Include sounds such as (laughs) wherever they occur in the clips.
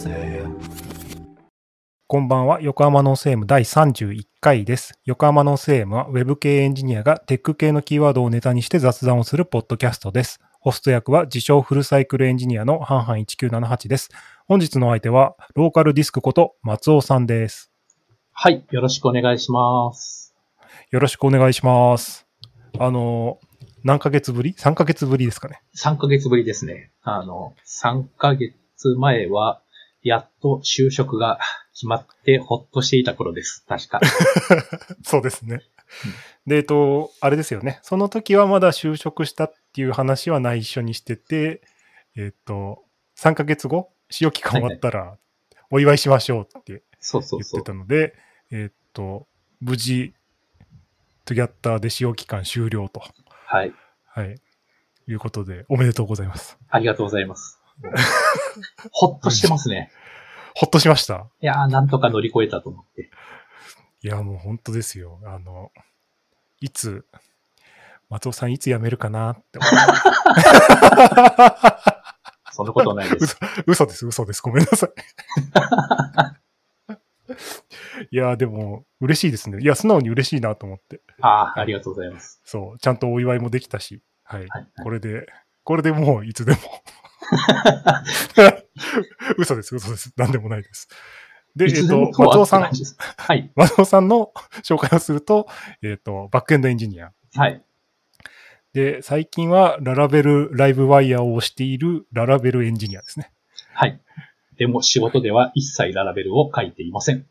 せ。こんばんは、横浜ノース M 第31回です。横浜ノース M は Web 系エンジニアがテック系のキーワードをネタにして雑談をするポッドキャストです。ホスト役は自称フルサイクルエンジニアのハンハン1978です。本日のお相手はローカルディスクこと松尾さんです。はい。よろしくお願いします。よろしくお願いします。あの、何ヶ月ぶり ?3 ヶ月ぶりですかね。3ヶ月ぶりですね。あの、3ヶ月前は、やっと就職が決まってほっとしていた頃です。確か。(laughs) そうですね。で、えっと、あれですよね。その時はまだ就職したっていう話は内緒にしてて、えっと、3ヶ月後、使用期間終わったら、お祝いしましょうって言って。たので、えっと、無事、トゥギャッターで使用期間終了と、はい。はい、いうことで、おめでとうございます。ありがとうございます。(laughs) ほっとしてますね。ほっとしました。いやー、なんとか乗り越えたと思って。いや、もう本当ですよ。あの、いつ、松尾さんいつ辞めるかなって思 (laughs) そんなことないです。嘘です、嘘です。ごめんなさい。(laughs) いや、でも、嬉しいですね。いや、素直に嬉しいなと思って。ああ、ありがとうございます。そう、ちゃんとお祝いもできたし、はい。はい。これで、これでもういつでも。(laughs) 嘘です、嘘です。なんでもないです。で、えっといつでも、とは松尾さんはい。松尾さんの紹介をすると、えっと、バックエンドエンジニア。はい。で、最近はララベルライブワイヤーを押しているララベルエンジニアですね。はい。でも仕事では一切ララベルを書いていません。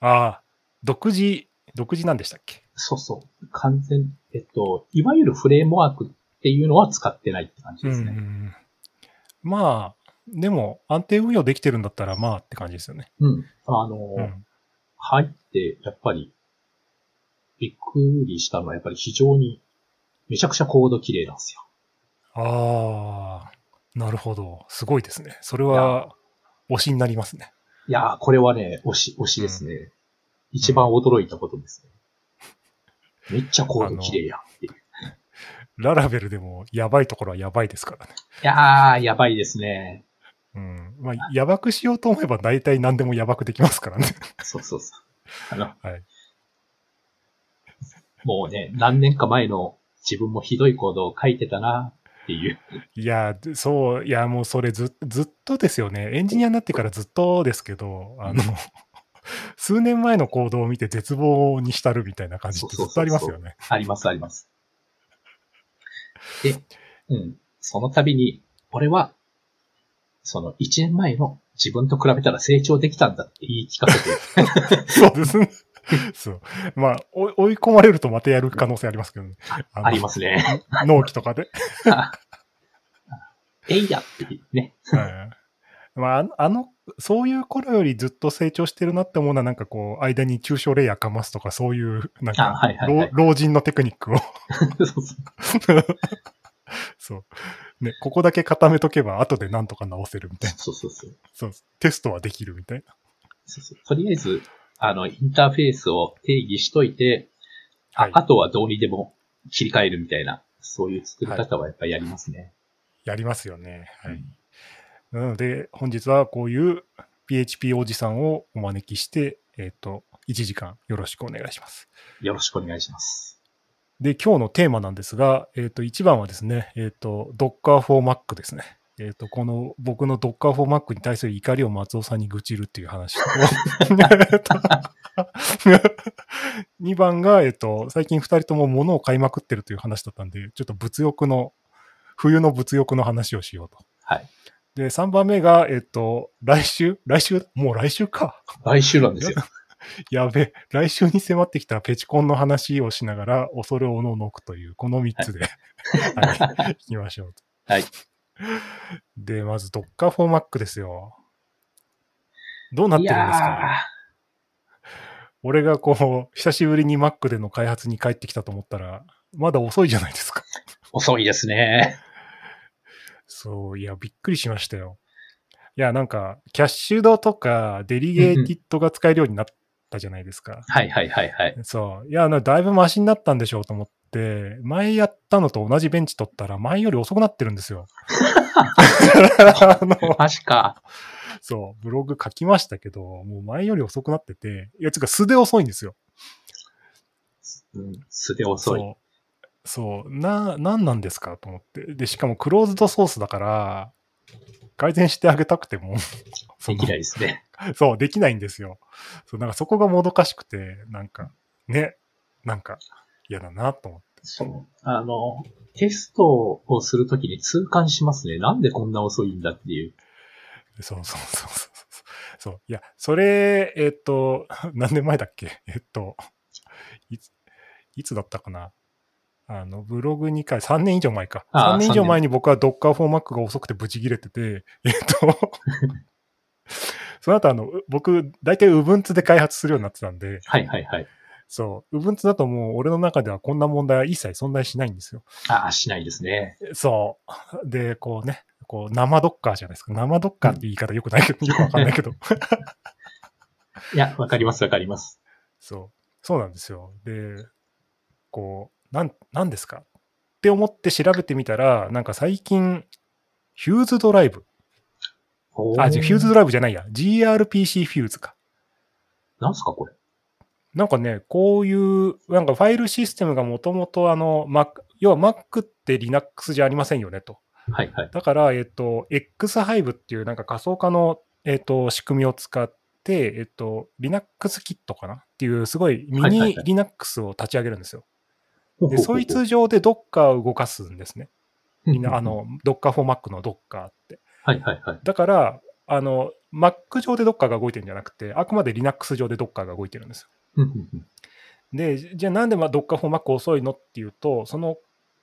ああ、独自、独自なんでしたっけ？そうそう。完全、えっと、いわゆるフレームワークっていうのは使ってないって感じですね。うんまあ、でも安定運用できてるんだったらまあって感じですよね。うん。あの、うん。入って、やっぱり、びっくりしたのは、やっぱり非常に、めちゃくちゃコード綺麗なんですよ。ああ、なるほど。すごいですね。それは推しになりますね。いやー、これはね、推し、推しですね。一番驚いたことですね。めっちゃコード綺麗やんっていう。ララベルでもやばいところはやばいですからね。いやー、やばいですね。うん。まあ、やばくしようと思えば大体何でもやばくできますからね。そうそうそう。あの、はい。もうね、何年か前の自分もひどいコードを書いてたなっていう。いや、でそう、いや、もうそれずずっとですよね。エンジニアになってからずっとですけど、あの、(laughs) 数年前の行動を見て絶望に浸るみたいな感じってずっとありますよね。あります、あります。で、うん。その度に、俺は、その1年前の自分と比べたら成長できたんだって言い聞かせて、(laughs) そうですね。そう。まあ、追い込まれるとまたやる可能性ありますけどね。ありますね。納期とかで。(laughs) えいやってね。はいまああの、そういう頃よりずっと成長してるなって思うのは、なんかこう、間に抽象レイヤーかますとか、そういう、なんあか、はいはいはい老老人のテクニックを、(laughs) そう。ね、ここだけ固めとけば、後でなんとか直せるみたいな。そうそうそうそう。テストはできるみたいな。そうそうとりあえず、あの、インターフェースを定義しといて、あはいあとはどうにでも切り替えるみたいな、そういう作り方はやっぱりやりますね。やりますよね。はい。なので、本日はこういう PHP おじさんをお招きして、えっ、と、1時間よろしくお願いします。よろしくお願いします。で、今日のテーマなんですが、えっ、と、1番はですね、えっ、と、Docker for Mac ですね。えっ、と、この僕の Docker for Mac に対する怒りを松尾さんに愚痴るっていう話と (laughs) 2番が、えっ、と、最近2人とも物を買いまくってるという話だったんで、ちょっと物欲の、冬の物欲の話をしようと。はい。で、3番目が、えっ、と、来週？来週？もう来週か。来週なんですよ。(laughs) やべえ、来週に迫ってきたペチコンの話をしながら、恐れおののくという、この3つで、はい、(laughs) いきましょうと。はい。で、まず、Docker for Mac ですよ。どうなっているんですか？や俺がこう、久しぶりに Mac での開発に帰ってきたと思ったら、まだ遅いじゃないですか。ー、遅いですね。そう、いや、びっくりしましたよ。いや、なんか、キャッシュドとか、デリゲーティッドが使えるようになったじゃないですか。はいはいはいはい。そう。いや、なだいぶマシになったんでしょうと思って、前やったのと同じベンチ取ったら、前より遅くなってるんですよ。(laughs) あのマジか。そう、ブログ書きましたけど、もう前より遅くなってて、いや、つうか素で遅いんですよ。うん、素で遅い。そう。な、なんなんですかと思って。で、しかもクローズドソースだから、改善してあげたくても、(laughs) できないですね。(laughs) そう、できないんですよ。そう、なんかそこがもどかしくて、なんか、ね、なんか嫌だなと思って。そう。あの、テストをするときに痛感しますね。なんでこんな遅いんだっていう。そうそうそうそうそう。そう。いや、それ、えっと、(laughs) 何年前だっけ？えっと、いつ、いつだったかな？あの、ブログ2回、3年以上前か。ああ3年以上前に僕は Docker for Mac が遅くてブチ切れてて、(laughs) えっと、(laughs) その後あの、僕、大体 Ubuntu で開発するようになってたんで、はいはいはい。そう、Ubuntu だともう俺の中ではこんな問題は一切存在しないんですよ。ああ、しないですね。そう。で、こうね、こう、生ドッカーじゃないですか。生ドッカーって言い方よくないけど、よくわかんないけど。(laughs) いや、わかりますわかります。そう。そうなんですよ。で、こう、なん、なんですか？って思って調べてみたら、なんか最近、フューズドライブ。あ、じゃフューズドライブじゃないや。GRPC フューズか。なんすかこれ？なんかね、こういう、なんかファイルシステムがもともとあの、Mac、要は Mac って Linux じゃありませんよねと。はいはい。だから、えっと、X-Hive っていうなんか仮想化の、えっと、仕組みを使って、えっと、Linux キットかな？っていう、すごいミニ Linux を立ち上げるんですよ。で、(laughs) そいつ上で Docker を動かすんですね。(laughs) みんな、あ、の、Docker for Mac の Docker って。はいはいはい。だから、あの、Mac 上で Docker が動いてるんじゃなくて、あくまで Linux 上で Docker が動いてるんですよ。で、じゃあなんでまあ Docker for Mac 遅いのっていうと、その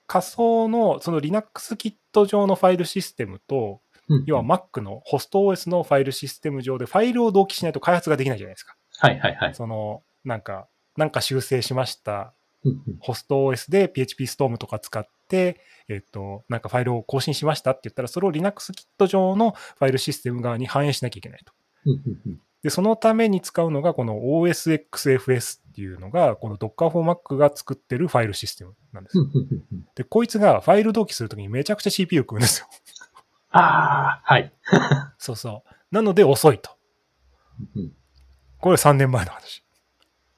仮想の、その Linux キット上のファイルシステムと、うん要は Mac のホスト OS のファイルシステム上でファイルを同期しないと開発ができないじゃないですか。はいはいはい。その、なんか、なんか修正しました。(laughs) ホスト OS で PHP ストームとか使って、えっと、なんかファイルを更新しましたって言ったら、それを Linux キット上のファイルシステム側に反映しなきゃいけないと。(laughs) で、そのために使うのが、この OSXFS っていうのが、この Docker for Mac が作ってるファイルシステムなんです (laughs) で、こいつがファイル同期するときにめちゃくちゃ CPU 食うんですよ。ああ、はい。そうそう。なので遅いと。うんこれ3年前の話。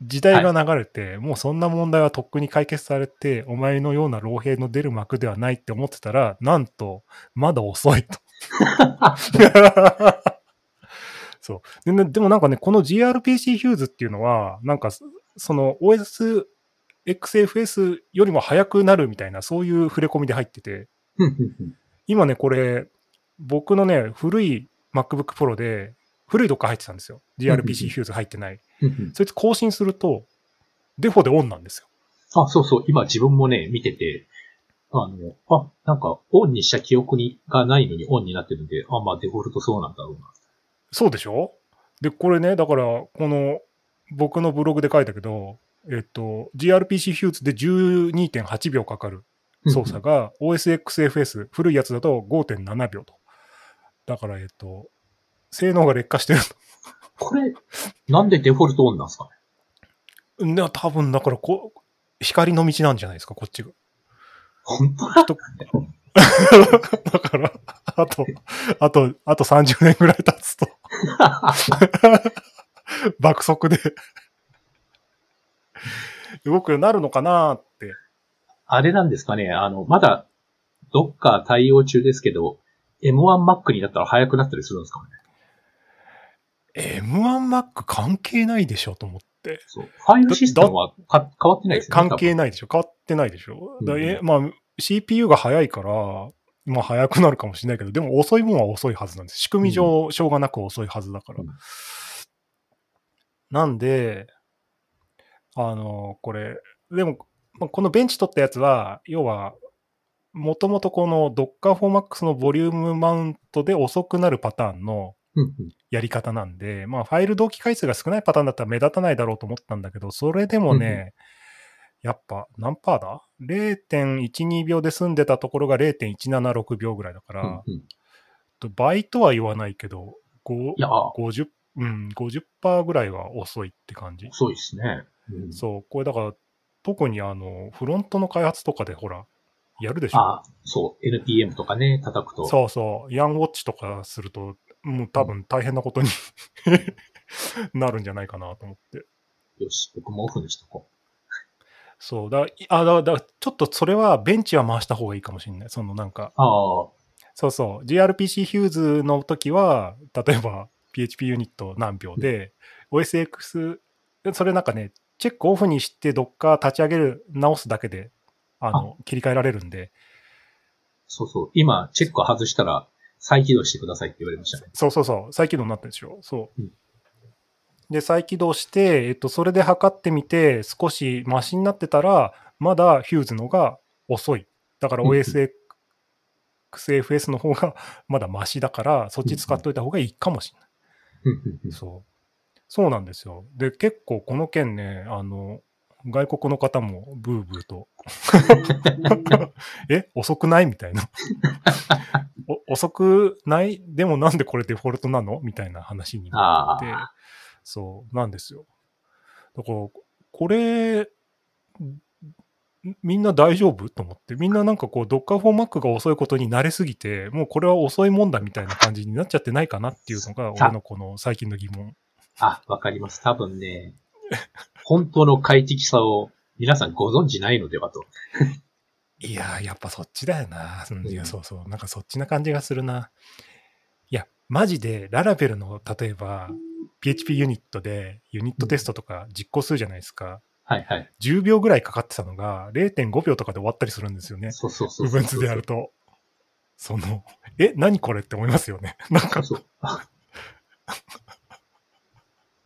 時代が流れて、もうそんな問題はとっくに解決されて、お前のような老兵の出る幕ではないって思ってたら、なんと、まだ遅いと。そうで。でもなんかね、この gRPC FUSE っていうのは、なんか、その OSXFS よりも早くなるみたいな、そういう触れ込みで入ってて、今ね、これ、僕のね、古い MacBook Pro で、古いどっか入ってたんですよ。gRPC FUSE 入ってない。そいつ更新すると、デフォでオンなんですよ。あ、そうそう。今自分もね、見てて、あの、あ、なんか、オンにした記憶にがないのにオンになってるんで、あ、まあデフォルトそうなんだろうな。そうでしょ？で、これね、だから、この、僕のブログで書いたけど、えっと、gRPC フューズで12.8秒かかる操作が、OSXFS、古いやつだと5.7秒と。だから、えっと、性能が劣化してるこれ、なんでデフォルトオンなんですかね？と。ね、多分、だからこう、光の道なんじゃないですか、こっちが。本当だ。とだから、あと、あと、あと30年ぐらい経つと、(laughs) 爆速で。動くようになるのかなって。あれなんですかね？あの、まだ、どっか対応中ですけど、M1Mac になったら速くなったりするんですかね？M1Mac 関係ないでしょと思って。そう。ファイルシステムはか変わってないですよね。関係ない。でしょ変わってないでしょ、だうんえまあ、CPU が速いから、まあ速くなるかもしれないけど、でも遅いもんは遅いはずなんです。仕組み上、しょうがなく遅いはずだから。うんなんで、あの、これ、でも、まあこのベンチ取ったやつは、要は、もともとこの Docker for Max のボリュームマウントで遅くなるパターンのやり方なんで、まあ、ファイル同期回数が少ないパターンだったら目立たないだろうと思ったんだけど、それでもね、やっぱ何パーだ ?0.12 秒で済んでたところが0.176秒ぐらいだから、倍とは言わないけど、5いや、50、うん、50%ぐらいは遅いって感じ。遅いですね。うんそう、これだから、特にあの、フロントの開発とかでほら、やるでしょ？あそう。NPM とかね、叩くと。そうそう、ヤンウォッチとかすると、もう多分大変なことに (laughs) なるんじゃないかなと思って。よし、僕もオフにしとこそうだ、いあだだちょっとそれはベンチは回した方がいいかもしれない。そのなんか、う。ああ、そうそう、gRPC ヒューズの時は、例えば PHP ユニット何秒で、OSX、それなんかね、チェックオフにして Docker 立ち上げる、直すだけで、あの、切り替えられるんで、そうそう。今、チェック外したら、再起動してくださいって言われましたね。そうそうそう、再起動になってるでしょ。そう。うんで、再起動して、えっと、それで測ってみて、少しマシになってたら、まだヒューズのが遅い。だから OSXFS の方が (laughs) まだマシだから、そっち使っといた方がいいかもしれない。そう。そうなんですよ。で、結構この件ね、あの、外国の方もブーブーと、(laughs) (laughs) え遅くない？みたいな。お遅くない？でもなんでこれデフォルトなの？みたいな話になっててあ、そう、なんですよ。だから、これ、みんな大丈夫？と思って、みんななんかこう、Docker for Mac が遅いことに慣れすぎて、もうこれは遅いもんだみたいな感じになっちゃってないかなっていうのが、さ俺のこの最近の疑問。あ、わかります。多分ね、本当の快適さを皆さんご存知ないのではと。いやー、やっぱそっちだよな。うんいや、うんそうそう。なんかそっちな感じがするな。いや、マジで、ララベルの、例えば、PHP ユニットで、ユニットテストとか実行するじゃないですか。はいはい。10秒ぐらいかかってたのが、0.5秒とかで終わったりするんですよね。そうそうそうそう。部分図でやると。その、え、何これって思いますよね。(laughs) なんか、そう。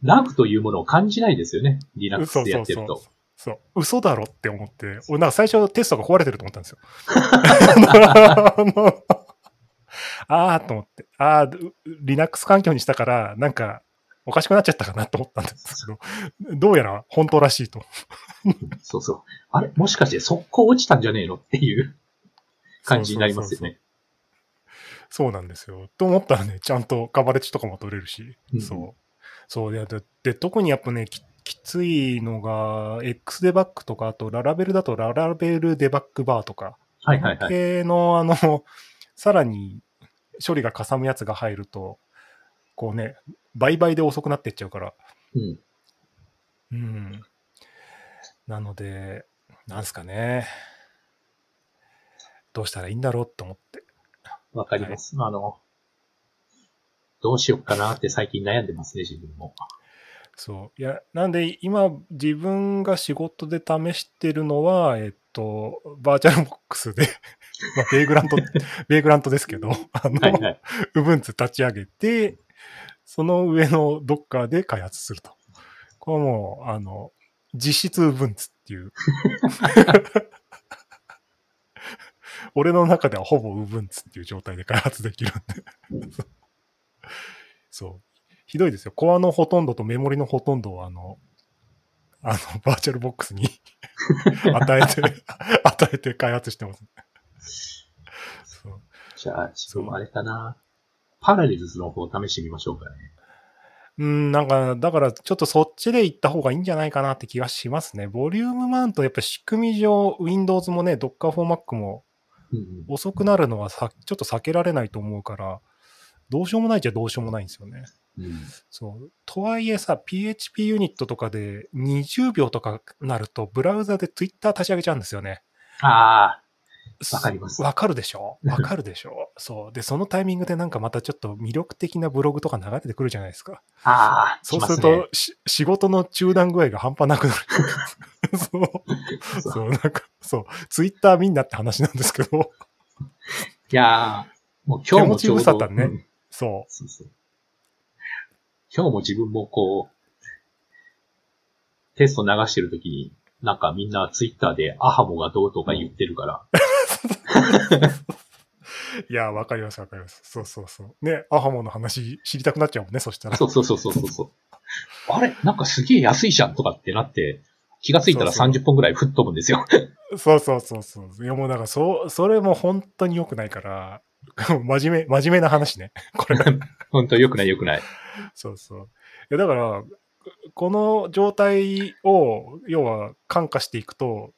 ラグというものを感じないですよね。リラックスでやってると。そう、嘘だろって思って、俺なんか最初テストが壊れてると思ったんですよ。(laughs) あのあーと思って、ああ、Linux 環境にしたから、なんか、おかしくなっちゃったかなと思ったんですけど、どうやら本当らしいと。そうそう。あれもしかして速攻落ちたんじゃねえのっていう感じになりますよね。そうなんですよ。と思ったらね、ちゃんとカバレッジとかも取れるし、うんそう。そうででで、特にやっぱねき、きついのが、X デバッグとか、あとララベルだとララベルデバッグバーとか、はいはいはい。系の、あの、(laughs) さらに処理がかさむやつが入ると、こうね、倍々で遅くなっていっちゃうから、うん。うん。なので、なんすかね。どうしたらいいんだろうと思って。わかります。あの、どうしよっかなって最近悩んでますね、自分も。そう。いや、なんで今自分が仕事で試してるのは、えっと、バーチャルボックスで、(laughs) まあ、ベイグラント、(laughs) ベイグラントですけど、あの、はいはい。立ち上げて、その上の Docker で開発すると。これはもう、あの、実質 Ubuntu っていう。(laughs) 俺の中ではほぼ Ubuntu っていう状態で開発できるんで。そう。ひどいですよ。コアのほとんどとメモリのほとんどをあの、あの、(laughs) バーチャルボックスに (laughs) 与えて、(laughs) 与えて開発してます。そう。じゃあ、ちょっとあれかな。パラレルズの方を試してみましょうかね。うん、なんか、だからちょっとそっちで行った方がいいんじゃないかなって気がしますね。ボリュームマウント、やっぱ仕組み上、Windows もね、Docker for Mac もうんうん。遅くなるのはさちょっと避けられないと思うから、どうしようもないっちゃどうしようもないんですよね。うん、そう。とはいえさ、PHP ユニットとかで20秒とかなると、ブラウザで Twitter 立ち上げちゃうんですよね。ああ、わかりますわかるでしょ？(laughs) わかるでしょ？そう。で、そのタイミングでなんかまたちょっと魅力的なブログとか流れてくるじゃないですか。ああ、そうすすると、ねし仕事の中断具合が半端なくなる。(laughs) そう。そうなんか、そう。ツイッターみんなって話なんですけど、いやー、もう今日もちょうど、手持ち無沙汰ねうんそそうそう。今日も自分もこう、テスト流してるときに、なんかみんなツイッターでアハモがどうとか言ってるから、う。(laughs) いや、わかりますわかります。そうそうそう。ね、アハモの話知りたくなっちゃうもんね、そしたら。そうそうそうそうそうそう。あれ？なんかすげえ安いじゃんとかってなって、気がついたらそうそう30本ぐらい吹っ飛ぶんですよ。(laughs) そうそうそうそう。いや、もうだから、そう、それも本当に良くないから、(laughs) 真面目、真面目な話ね。(laughs) これ。(laughs) 本当良くない良くない。そうそう。いや、だから、この状態を、要は、感化していくと、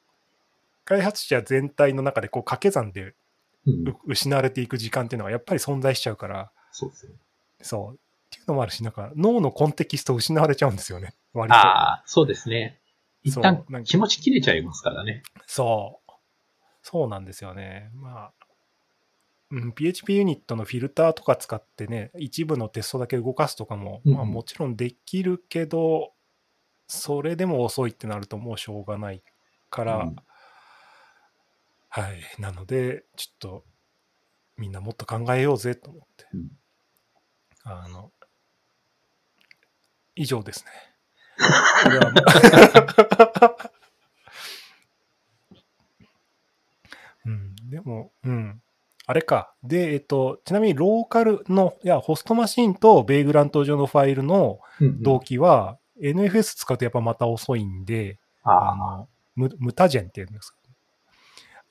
開発者全体の中で、こう、掛け算で失われていく時間っていうのがやっぱり存在しちゃうから、そうですね。そう。っていうのもあるし、なんか脳のコンテキスト失われちゃうんですよね。割と。ああ、そうですね。一旦気持ち切れちゃいますからね。そう。そうなんですよね。まあ、うん、PHP ユニットのフィルターとか使ってね、一部のテストだけ動かすとかも、うんまあもちろんできるけど、それでも遅いってなるともうしょうがないから、うんはい。なので、ちょっと、みんなもっと考えようぜと思って。うんあの、以上ですね。(laughs) (laughs) うん、でも、うん。あれか。で、えっと、ちなみにローカルの、いや、ホストマシンとベイグラント上のファイルのうん同期は、NFS 使うとやっぱまた遅いんで、あの、無無多ジェンっていうんですか、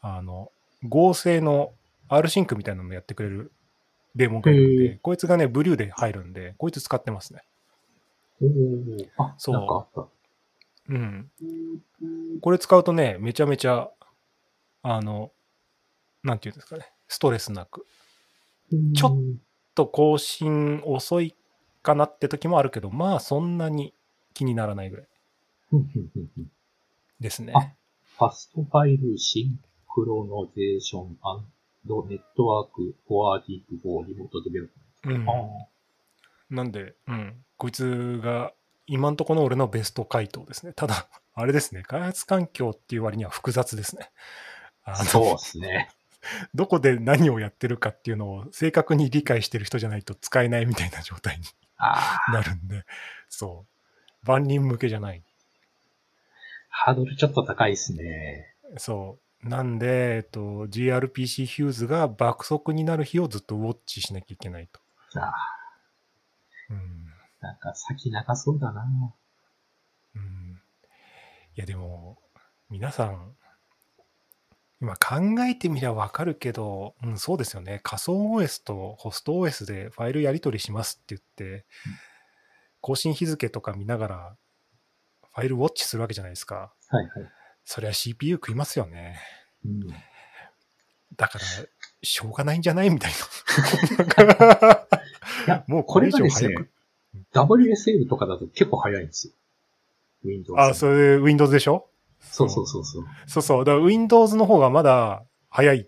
あの、合成の R シンクみたいなのやってくれるデーモンがいるんへで、こいつがね、ブリューで入るんで、こいつ使ってますね。あ、そう。うん。これ使うとね、めちゃめちゃ、あの、なんていうんですかね、ストレスなく。ちょっと更新遅いかなって時もあるけど、まあそんなに気にならないぐらいですね。あ fast file synchronization network forwarding for remote develop うんなんで、うん、こいつが今んところの俺のベスト回答ですね。ただ、あれですね、開発環境っていう割には複雑ですね。そうですね。(laughs) どこで何をやってるかっていうのを正確に理解してる人じゃないと使えないみたいな状態になるんで、そう。万人向けじゃない。ハードルちょっと高いですね。そう。なんで、えっと、gRPC ヒューズが爆速になる日をずっとウォッチしなきゃいけないと。ああ、うん。なんか先長そうだな。うん。いや、でも、皆さん、今考えてみりゃわかるけど、うん、そうですよね。仮想 OS とホスト OS でファイルやり取りしますって言って、更新日付とか見ながら、ファイルウォッチするわけじゃないですか。はいはい。そりゃ CPU 食いますよね。うん、だから、しょうがないんじゃないみたいな。いや、(laughs) もうここれ以上れがです早くね。、WSL とかだと結構早いんですよ。Windows。あ、それ Windows でしょ？そうそうそうそう。そうそう。だから Windows の方がまだ早いっ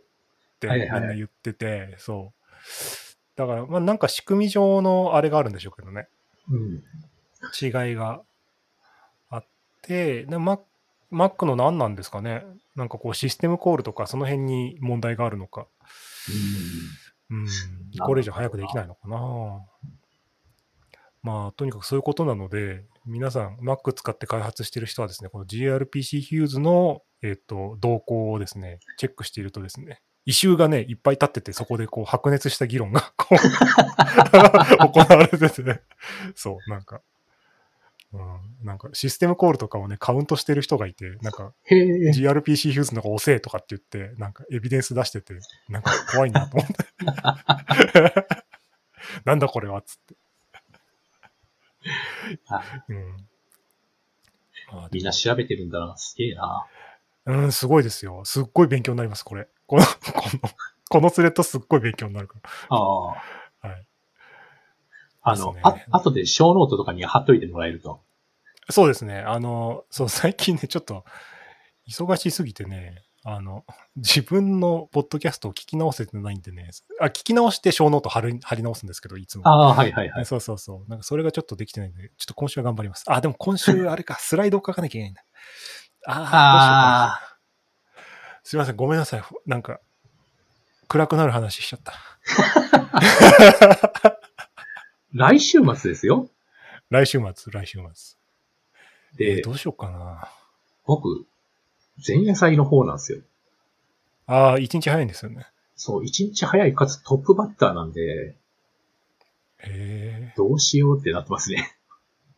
てみんはいはいはいな言ってて、そう。だから、まあなんか仕組み上のあれがあるんでしょうけどね。うん。違いがあって、で Mac, Mac の何なんですかね。なんかこうシステムコールとかその辺に問題があるのか。うん。どこれ以上早くできないのかな。まあ、とにかくそういうことなので、皆さん、Mac 使って開発してる人はですね、この gRPC ヒューズの、えっ、と、動向をですね、チェックしているとですね、異臭がね、いっぱい立ってて、そこでこう、白熱した議論が (laughs) こう (laughs) 行われてて、そう、なんか、うん、なんかシステムコールとかをね、カウントしてる人がいて、なんか、gRPC ヒューズの方が遅えとかって言って、なんかエビデンス出してて、なんか怖いなと思って。(laughs) なんだこれはっつって。あうん。あみんな調べてるんだな。すげえな。うん、すごいですよ。すっごい勉強になります、これ。この、この、このスレッドすっごい勉強になるかああ。ら。はい。あの、ねあ、後でショーノートとかに貼っといてもらえると。そうですね。あの、そう、最近ね、ちょっと、忙しすぎてね、あの、(laughs) 自分のポッドキャストを聞き直せてないんでね、あ、聞き直してショーノート貼る貼り直すんですけど、いつも。ああ、はいはいはい。そうそうそう。なんかそれがちょっとできてないんで、ちょっと今週は頑張ります。あ、でも今週 (laughs) あれか、スライドを書かなきゃいけないんだ。ああ、どうしようかな。すいません、ごめんなさい。なんか、暗くなる話しちゃった。(laughs) 来週末ですよ？来週末、来週末。えでー、どうしようかな。僕、前夜祭の方なんですよ。ああ、一日早いんですよね。そう、一日早いかつトップバッターなんで、へどうしようってなってますね。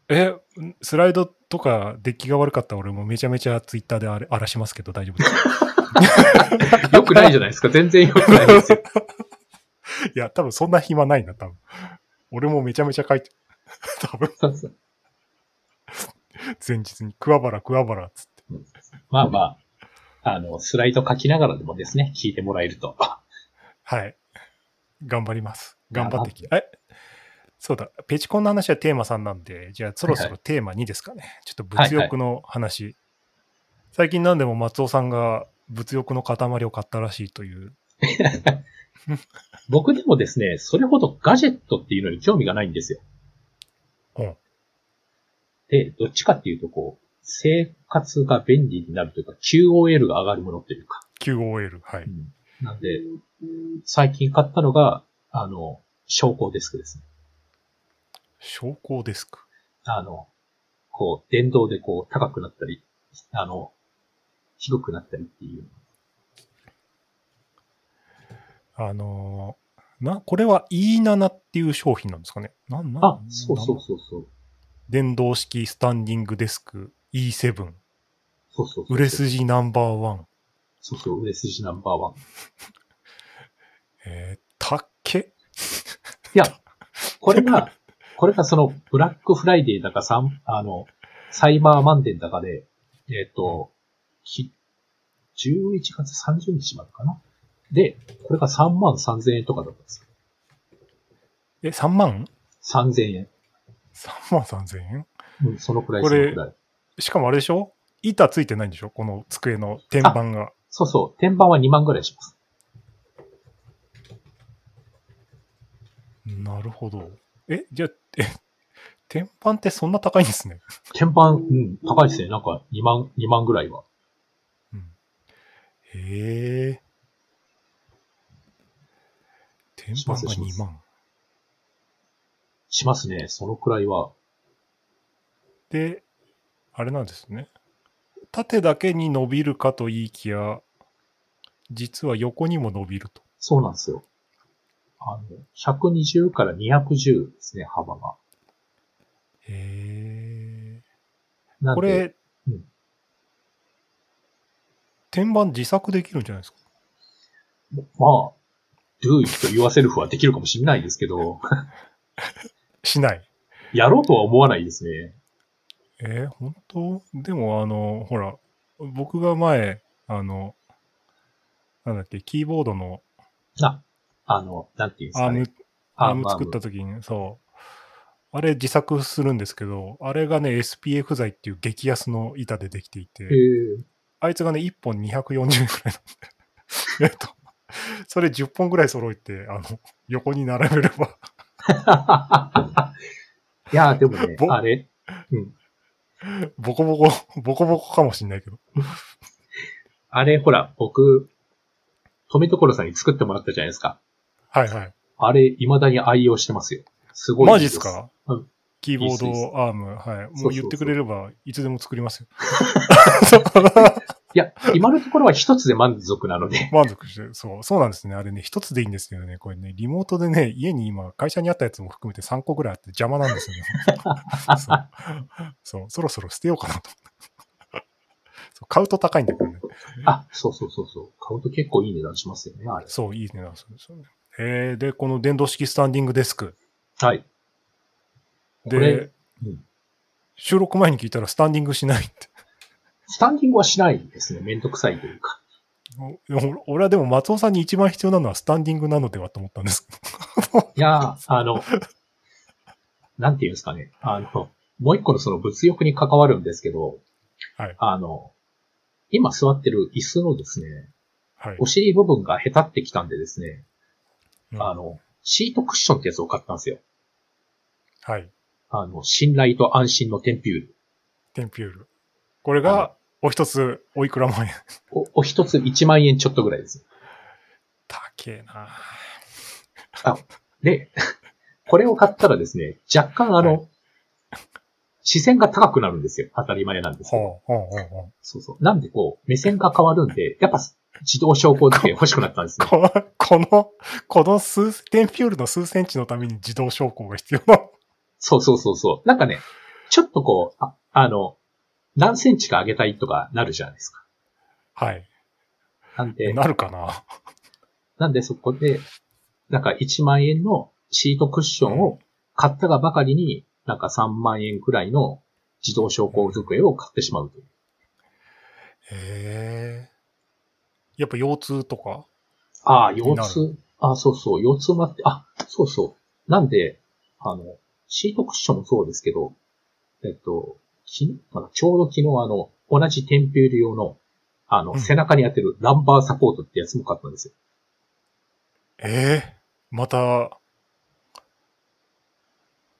え。え、スライドとかデッキが悪かったら俺もめちゃめちゃツイッターで荒らしますけど大丈夫ですか？(laughs) よくないじゃないですか。全然よくないですよ。(laughs) いや、多分そんな暇ないな、多分。俺もめちゃめちゃ書いて、(laughs) 多分前日に、桑原、桑原っつって。まあまあ、あの、スライド書きながらでもですね、聞いてもらえると。はい。頑張ります。頑張ってき。えそうだ、ペチコンの話はテーマ3なんで、じゃあそろそろテーマ2ですかね。ちょっと物欲の話。最近なんでも松尾さんが物欲の塊を買ったらしいという。(laughs) 僕でもですね、それほどガジェットっていうのに興味がないんですよ。うん。で、どっちかっていうと、こう、生活が便利になるというか、QOL が上がるものっていうか。QOL。はい。うんなんで、最近買ったのが、あの、昇降デスクですね。昇降デスク？あの、こう、電動でこう、高くなったり、あの、低くなったりっていう。あのーな、これは E7 っていう商品なんですかね？なんなんあ、そうそうそうそう。電動式スタンディングデスク E7。そうそうそう。売れ筋ナンバーワン。そうそう、売れ筋ナンバーワン。(laughs) えー、たっけいや、これが、これがその、ブラックフライデーだか、サン、あの、サイバーマンデーだかで、えっ、と、き11月30日までかな？で、これが3万3000円とかだったんですよ。え、3万？3000円。?3 万3000円？うん、そのくらい、そのくらい。しかもあれでしょ？板ついてないんでしょ？この机の天板が。そうそう、天板は2万ぐらいします。なるほど。え、じゃあ、え、天板ってそんな高いんですね。天板、うん、高いですね。なんか2万、2万ぐらいは。うん。へえ。天板が2万。しますね。そのくらいは。で、あれなんですね。縦だけに伸びるかと言いきや、実は横にも伸びると。そうなんですよ。あの、120から210ですね、幅が。へえ。これ、うん天板自作できるんじゃないですか？まあ、do it と言わせるふはできるかもしれないですけど、(laughs) しない。やろうとは思わないですね。えー本当？でもあの、ほら、僕が前、あの、なんだっけ、キーボードのあ、あの、なんていうんですアーム、かね。アーム作った時に、そう。あれ自作するんですけど、あれがね、SPF 材っていう激安の板でできていて、あいつがね、1本240円くらいなんで。(laughs) えっと、それ10本ぐらい揃えて、あの、横に並べれば、(laughs) いや、でもね、ぼあれ、うん。(laughs) ボコボコ、(laughs) ボコボコかもしんないけど。(laughs) あれ、ほら、僕、富所さんに作ってもらったじゃないですか。はいはい。あれ、未だに愛用してますよ。すごいマジっすか？うんキーボードアーム、はい。もう言ってくれれば、いつでも作りますよ。いや、今のところは一つで満足なので。満足して、そう、そうなんですね。あれね、一つでいいんですけどね、これね、リモートでね、家に今、会社にあったやつも含めて3個ぐらいあって邪魔なんですよね。(laughs) そうそう、そろそろ捨てようかなと。そう買うと高いんだけどね。あ、そうそうそうそう。買うと結構いい値段しますよね、あれ。そう、いい値段するんですよね。えー、で、この電動式スタンディングデスク。はい。で、うん収録前に聞いたらスタンディングしないって。スタンディングはしないですね。めんどくさいというか。お俺はでも松尾さんに一番必要なのはスタンディングなのではと思ったんです。(laughs) いやー、あの、なんていうんですかね。あの、もう一個のその物欲に関わるんですけど、はい。あの、今座ってる椅子のですね、はい。お尻部分がへたってきたんでですね、うんあの、シートクッションってやつを買ったんですよ。はい。あの、信頼と安心のテンピュール。テンピュール。これが、お一つ、おいくら万円？お、お一つ1万円ちょっとぐらいです。高えなで、これを買ったらですね、若干あの、は視線が高くなるんですよ。当たり前なんですけど。ほうほうほうほう。そうそう。なんでこう、目線が変わるんで、やっぱ自動昇降付け欲しくなったんですね。この、この、この数、テンピュールの数センチのために自動昇降が必要な。そうそうそうそう。なんかね、ちょっとこう、ああの、何センチか上げたいとかなるじゃないですか。はい。なんで、なるかななんでそこで、なんか1万円のシートクッションを買ったがばかりに、なんか3万円くらいの自動昇降机を買ってしまうという。へえ。やっぱ腰痛とかああ、腰痛。あそうそう、腰痛もあって、あ、そうそう。なんで、あの、シートクッションもそうですけど、えっと、昨日かなちょうど昨日あの、同じテンピュール用の、あの、うん背中に当てるランバーサポートってやつも買ったんですよ。ええまた、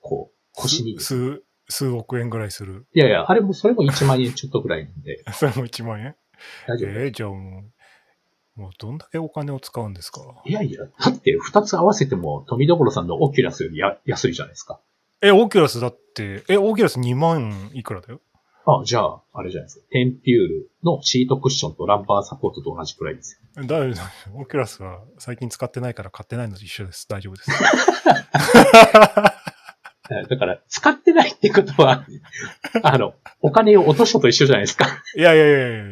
こう、腰に。い数、数億円ぐらいする。やいや、あれも、それも1万円ちょっとぐらいなんで、(laughs) それも1万円？大丈夫。ええじゃあもう、もうどんだけお金を使うんですか？いやいや、だって2つ合わせても、富所さんのオキュラスよりや安いじゃないですか。え、オキュラスだって、え、オキュラス2万いくらだよ？あ、じゃあ、あれじゃないですか。テンピュールのシートクッションとランバーサポートと同じくらいですよ。だ (laughs) オキュラスは最近使ってないから買ってないのと一緒です。大丈夫です。(laughs) えだから、使ってないってことは、(laughs) あの、お金を落としたと一緒じゃないですか。いやいやいやいやいや、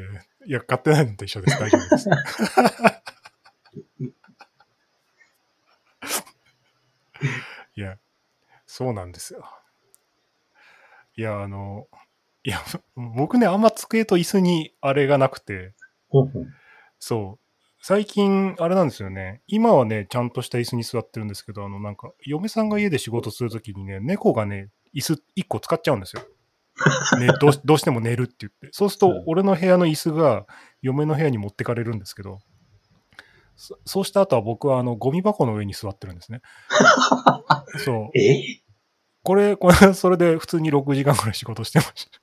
いや買ってないのと一緒です。大丈夫です。いや、そうなんですよ。いや、あの、いや、(laughs) 僕ね、あんま机と椅子にあれがなくて、そう。最近、あれなんですよね。今はね、ちゃんとした椅子に座ってるんですけど、あの、なんか、嫁さんが家で仕事するときにね、猫がね、椅子1個使っちゃうんですよ。ね、どうし (laughs) どうしても寝るって言って。そうするうんと、俺の部屋の椅子が嫁の部屋に持ってかれるんですけど、そそうした後は僕はあの、ゴミ箱の上に座ってるんですね。(laughs) そう。え？これ、これ、それで普通に6時間ぐらい仕事してました。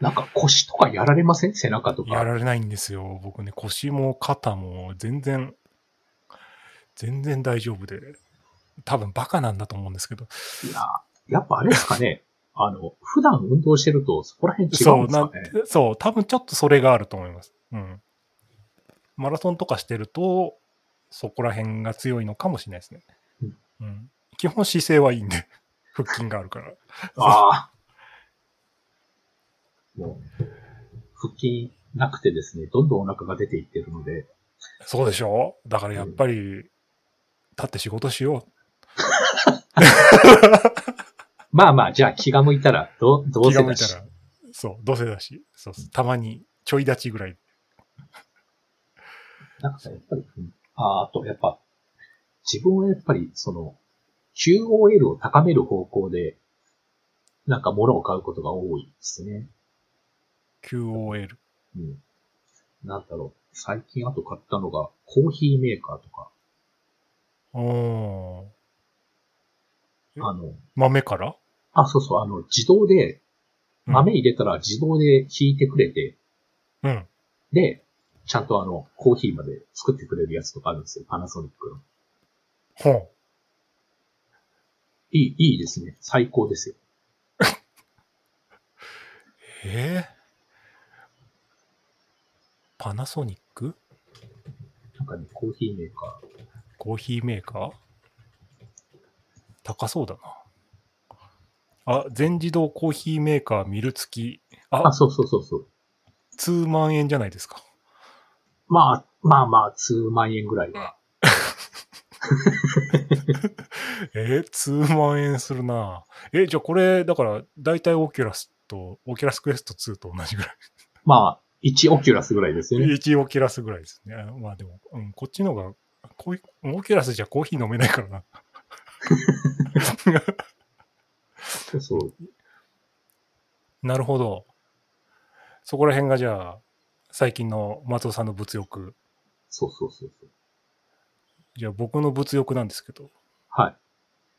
なんか腰とかやられません？背中とか。やられないんですよ。僕ね、腰も肩も全然、全然大丈夫で。多分バカなんだと思うんですけど。いや、やっぱあれですかね。(laughs) あの、普段運動してるとそこら辺違そううんですかね。そう、多分ちょっとそれがあると思います。うん。マラソンとかしてると、そこら辺が強いのかもしれないですね。うんうん、基本姿勢はいいんで、(laughs) 腹筋があるから。ああ。もう、腹筋なくてですね、どんどんお腹が出ていってるので、そうでしょ？だからやっぱり、立って仕事しよ (laughs) まあまあ、じゃあ気が向いたら、ど、どう。うせだし気が向いたら。。そう、どうせだし。そうたまに、ちょい立ちぐらい。なんかさ、やっぱり、うんああと、やっぱ、自分はやっぱり、その、QOL を高める方向で、なんか物を買うことが多いですね。QOL。うん。なんだろう。最近あと買ったのが、コーヒーメーカーとか、おー。え？あの、豆から？あ、そうそう、あの、自動で、豆入れたら自動で引いてくれて、うん。で、ちゃんとあの、コーヒーまで作ってくれるやつとかあるんですよ、パナソニックの。ほう。いい、いいですね。最高ですよ。(laughs) えー、パナソニックなんかね、コーヒーメーカー。コーヒーメーカー？高そうだな。あ、全自動コーヒーメーカーミル付き。ああ、、そうそうそうそう。2万円じゃないですか。まあ、まあまあ、2万円ぐらいは。(laughs) えー、2万円するな。え、じゃあこれ、だから、だいたいオキュラスと、オキュラスクエスト2と同じぐらい。まあ、1オキュラスぐらいですよね。1オキュラスぐらいですね。まあでも、うん、こっちのが、こういう Oculus じゃコーヒー飲めないからな。そうそう。(laughs) なるほど。そこら辺がじゃあ、最近の松尾さんの物欲。そうそうそうそう。じゃあ僕の物欲なんですけど、はい。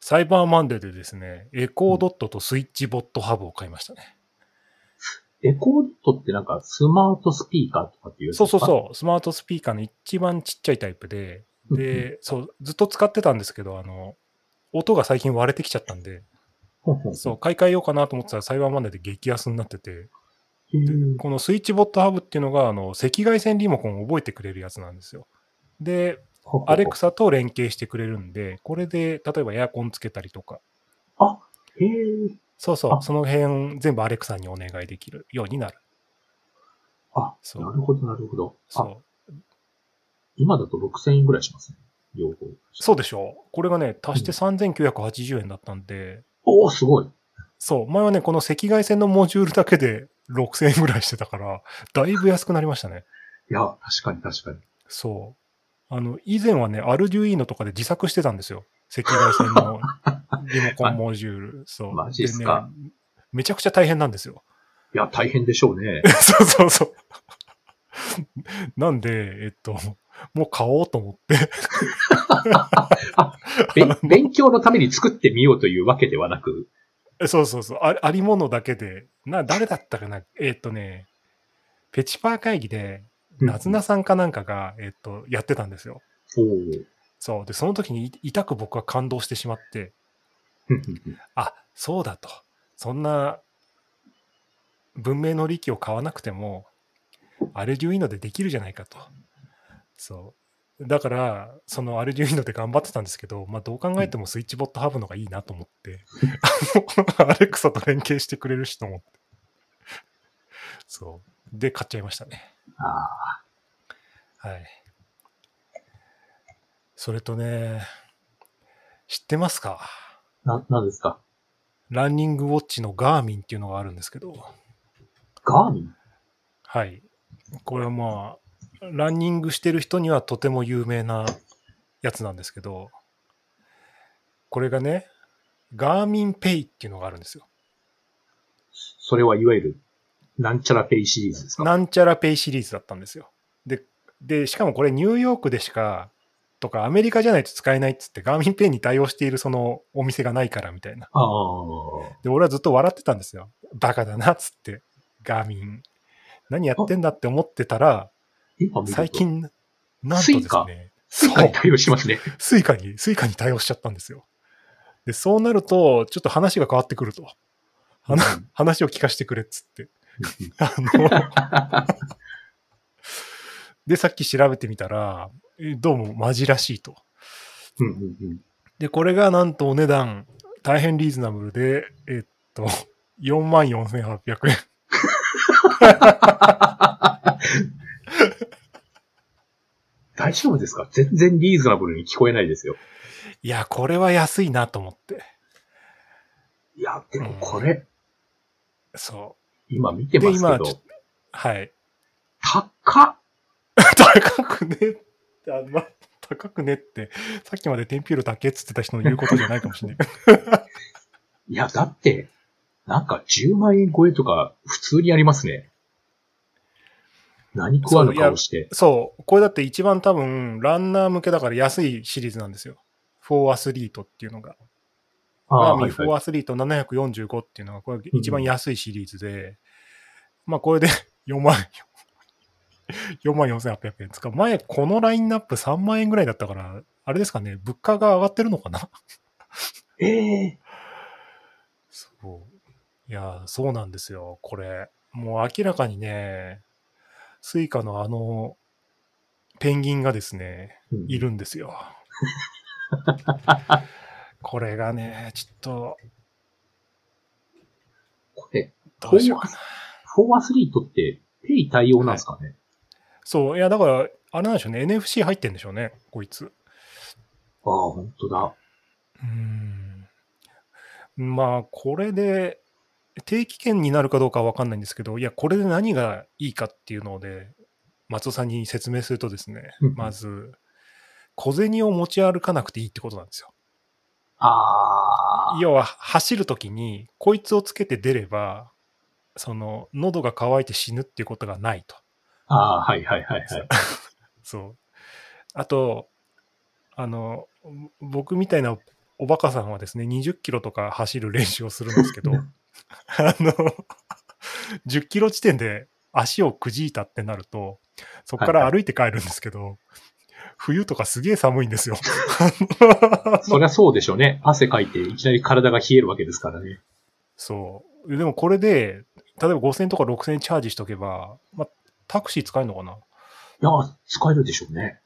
サイバーマンデーでですね、 Echo Dot と SwitchBot Hub を買いましたね。 Echo Dot ってなんかスマートスピーカーとかっていうそうそうう。そう、スマートスピーカーの一番ちっちゃいタイプで、で、そう、ずっと使ってたんですけど、あの、音が最近割れてきちゃったんで、そう、買い替えようかなと思ってたらサイバーマンデーで激安になってて、へー。このスイッチボットハブっていうのが、あの、赤外線リモコンを覚えてくれるやつなんですよ。で、アレクサと連携してくれるんで、これで、例えばエアコンつけたりとか、あ、へえ。あそうそう、その辺全部アレクサにお願いできるようになる。あ、そうなるほど、なるほど。あ、そう。今だと6000円ぐらいしますね。両方。そうでしょう。これがね、足して3980円だったんで、おおすごい。そう、前はね、この赤外線のモジュールだけで6000円ぐらいしてたから、だいぶ安くなりましたね。いや、確かに確かに。そう。あの、以前はね、アルデュイーノとかで自作してたんですよ。赤外線の (laughs) リモコンモジュール。そう。マジっすかでねめちゃくちゃ大変なんですよ。いや、大変でしょうね。(laughs) そうそうそう。なんで、えっと、もう買おうと思って。(laughs) べ勉強のために作ってみようというわけではなく、そうそうそう。あありものだけで。な、誰だったかなえっとね、ペチパー会議で、なずなさんかなんかが、えっと、やってたんですよ。そう。で、その時にい痛く僕は感動してしまって、あ、そうだと。そんな文明の利器を買わなくても、アルデュイーノでできるじゃないかと。そう。だから、そのアルデュイーノで頑張ってたんですけど、まあどう考えてもスイッチボットハブのがいいなと思って、(laughs) あの、アレクサと連携してくれるしと思って。そう。で、買っちゃいましたね。あはい。それとね、知ってますか？ーな、なんですか？ランニングウォッチのガーミンっていうのがあるんですけど、 Garmin？はい。これはまあ、ランニングしてる人にはとても有名なやつなんですけど、これがね、 Garmin ペイっていうのがあるんですよ。それはいわゆる、なんちゃらペイシリーズですか？なんちゃらペイシリーズだったんですよ。で、で、しかもこれニューヨークでしか、とかアメリカじゃないと使えないっつって、 Garmin Pay に対応しているそのお店がないからみたいな。で、俺はずっと笑ってたんですよ。バカだなっつって、 Garmin。何やってんだって思ってたら、最、近、なんとですね、 Suica に対応しますね。 Suica に、 Suica に対応しちゃったんですよ。で、そうなると、ちょっと話が変わってくると。話を聞かせてくれっつって。あの、で、さっき調べてみたら、えどうもマジらしいと。うんうんうんで、これがなんとお値段、大変リーズナブルで、えっと、44,800円。(laughs) 大丈夫ですか？全然リーズナブルに聞こえないですよ。いや、これは安いなと思って。いや、でもこれ、そ今見てますけどはい。高っ (laughs) 高くねって、あまあ、高くねって、さっきまでテンピュール高けっつってた人の言うことじゃないかもしれない。(laughs) いや、だって、なんか10万円超えとか普通にありますね。何食わぬ顔して。そう。これだって一番多分、ランナー向けだから安いシリーズなんですよ。フォーアスリートっていうのが。ああ、ガーミーアスリート745っていうのが、これ一番安いシリーズで、まあこれで (laughs) 4万、4万4800円使う。前このラインナップ3万円ぐらいだったから、あれですかね、物価が上がってるのかな (laughs) ええそう。いや、そうなんですよ。これ。もう明らかにね、スイカのあの、ペンギンがですね、うんいるんですよ。(laughs) これがね、ちょっと、これ、どうしようかな。フォーアスリートって、ペイ対応なんですかね、そう、いや、だから、あれなんでしょうね、NFC 入ってんでしょうね、こいつ。ああ、本当だ。うーん。まあ、これで、定期券になるかどうかは分かんないんですけど、いや、これで何がいいかっていうので、松尾さんに説明するとですね、う (laughs) んまず、小銭を持ち歩かなくていいってことなんですよ。ああ、要は、走るときに、こいつをつけて出れば、その、喉が渇いて死ぬっていうことがないと。ああ、はいはいはいはい。(laughs) そう。あと、あの、僕みたいなおバカさんはですね、20キロとか走る練習をするんですけど、(laughs) あの、10キロ地点で足をくじいたってなると、そこから歩いて帰るんですけど、冬とかすげえ寒いんですよ。(laughs) そりゃそうでしょうね。汗かいていきなり体が冷えるわけですからね。そう。でもこれで、例えば5000とか6000チャージしとけば、まあ、タクシー使えるのかな？いや、使えるでしょうね。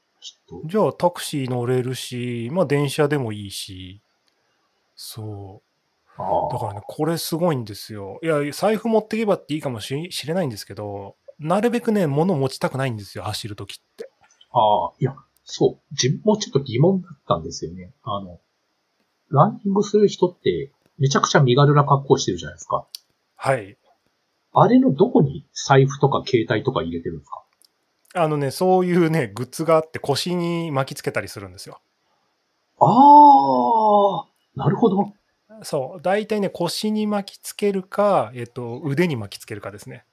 じゃあタクシー乗れるし、まあ電車でもいいし、そう。ああだからね、これすごいんですよ。いや、財布持っていけばっていいかもししれないんですけど、なるべくね、物持ちたくないんですよ、走るときって。ああ、いや、そう。自分もちょっと疑問だったんですよね。あの、ランニングする人って、めちゃくちゃ身軽な格好してるじゃないですか。はい。あれのどこに財布とか携帯とか入れてるんですか？あのね、そういうね、グッズがあって腰に巻きつけたりするんですよ。あああ、なるほど。そう。大体ね、腰に巻きつけるか、えっ、と、腕に巻きつけるかですね。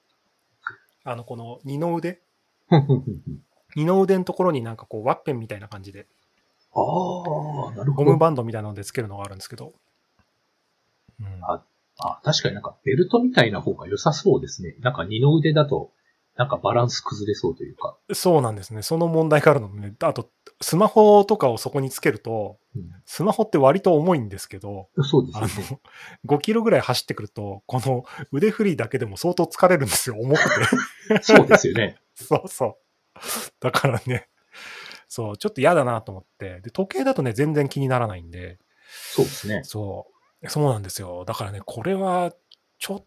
あの、この二の腕二の腕のところになんかこう、ワッペンみたいな感じで、ああ、なるほゴムど。バンドみたいなのでつけるのがあるんですけど。うんああ、確かになんかベルトみたいな方が良さそうですね。なんか二の腕だと、なんかバランス崩れそうというか。そうなんですね。その問題があるのでね。あと、スマホとかをそこにつけると、スマホって割と重いんですけど、うん、そうですね。の、5キロぐらい走ってくると、この腕振りだけでも相当疲れるんですよ。重くて。(laughs) そうですよね。(laughs) そうそう。だからね、そう、ちょっと嫌だなと思って。で、時計だとね、全然気にならないんで、そうですね。そう、そうなんですよ。だからね、これは、ちょっ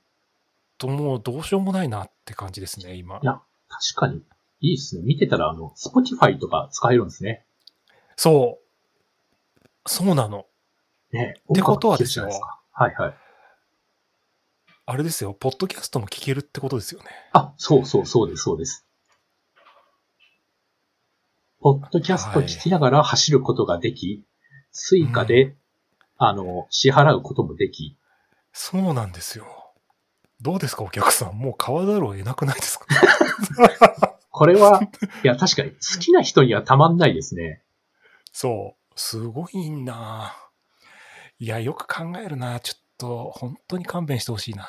ともうどうしようもないなって感じですね、今い。や、確かに、いいですね。見てたら、あの、Spotify とか使えるんですね。そう。そうなの。ね。ってことはですよはいはい。あれですよ、ポッドキャストも聞けるってことですよね。あ、そうそうそうです、そうです。ポッドキャスト聞きながら走ることができ、 Suica で、あの、支払うこともでき、そうなんですよ。どうですか、お客さん？もう買わざるを得なくないですか？(laughs) これは、いや、確かに好きな人にはたまんないですね。そう。すごいなぁいや、よく考えるなちょっと、本当に勘弁してほしいな (laughs)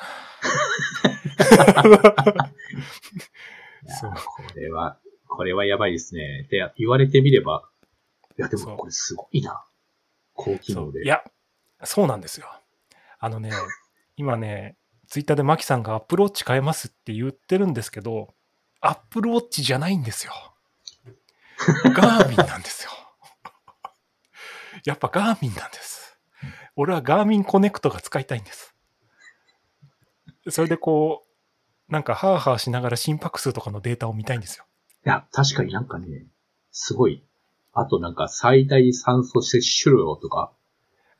いやそうこれは、これはやばいですね。で、言われてみれば、いや、でもこれすごいな。高機能で。いや、そうなんですよ。あのね、今ね、ツイッターでマキさんがアップルウォッチ変えますって言ってるんですけど、アップルウォッチじゃないんですよ。ガーミンなんですよ。やっぱガーミンなんです。俺はガーミンコネクトが使いたいんです。それでこう、なんかハーハーしながら心拍数とかのデータを見たいんですよ。いや、確かになんかね、すごい。あとなんか最大酸素摂取量とか。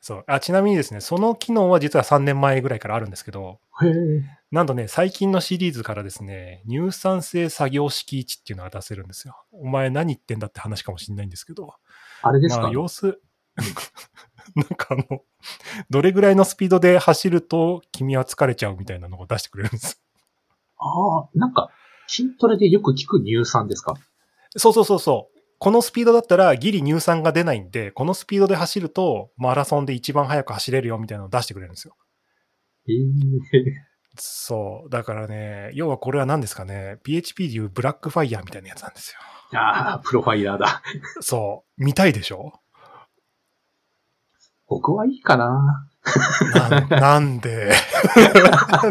そう。あ、ちなみにですね、その機能は実は3年前ぐらいからあるんですけど。なんとね、最近のシリーズからですね、乳酸性作業式値っていうのが出せるんですよ。お前何言ってんだって話かもしれないんですけど。あれですか、まあ、様子、(laughs) なんかあの、どれぐらいのスピードで走ると君は疲れちゃうみたいなのを出してくれるんです。ああ、なんか、筋トレでよく聞く乳酸ですか？そうそうそうそう。このスピードだったらギリ乳酸が出ないんで、このスピードで走るとマラソンで一番速く走れるよみたいなのを出してくれるんですよ。ええそう。だからね、要はこれは何ですかね、PHP でいうブラックファイヤーみたいなやつなんですよ。ああ、プロファイラーだ。そう。見たいでしょ？僕はいいかな。なんなんで？(laughs)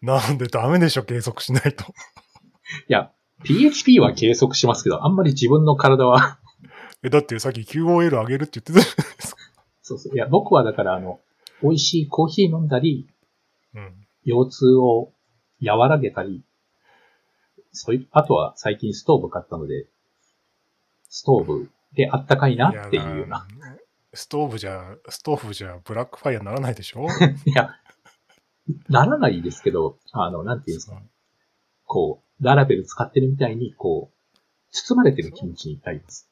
ななんでダメでしょ計測しないと。いや、PHP は計測しますけど、あんまり自分の体は、(laughs) え、だってさっき QOL 上げるって言ってたじゃないですか。そうそう。いや、僕はだから、あの、美味しいコーヒー飲んだり、うん。腰痛を和らげたり、そういう、あとは最近ストーブ買ったので、ストーブであったかいなっていうような。ストーブじゃ、ストーブじゃブラックファイヤーにならないでしょ？(laughs) いや、ならないですけど、あの、なんていうんですか、こう、ララベル使ってるみたいに、こう、包まれてる気持ちになります。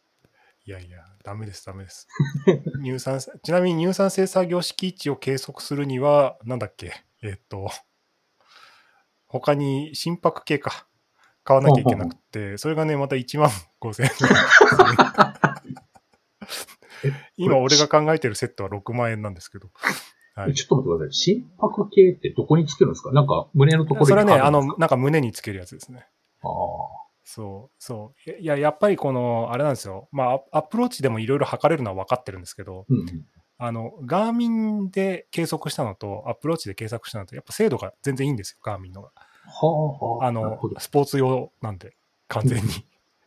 いやいや、ダメです、ダメです。(laughs) 乳酸、ちなみに乳酸性作業式値を計測するには、なんだっけ、えっと、他に心拍計か、買わなきゃいけなくて、それがね、また1万5000円。(laughs) (laughs) 今俺が考えてるセットは6万円なんですけど。はい。ちょっと待ってください。心拍計ってどこにつけるんですか？なんか胸のところにそれはね、あの、なんか胸につけるやつですね。あそう、そう。いや、やっぱりこの、あれなんですよ。まあ、アアプローチでもいろいろ測れるのは分かってるんですけど、ーうんうん。あの、ガーミンで計測したのと、アプローチで計測したのと、やっぱ精度が全然いいんですよ、ガーミンのが。はあ、はあ。あのスポーツ用なんで、完全に。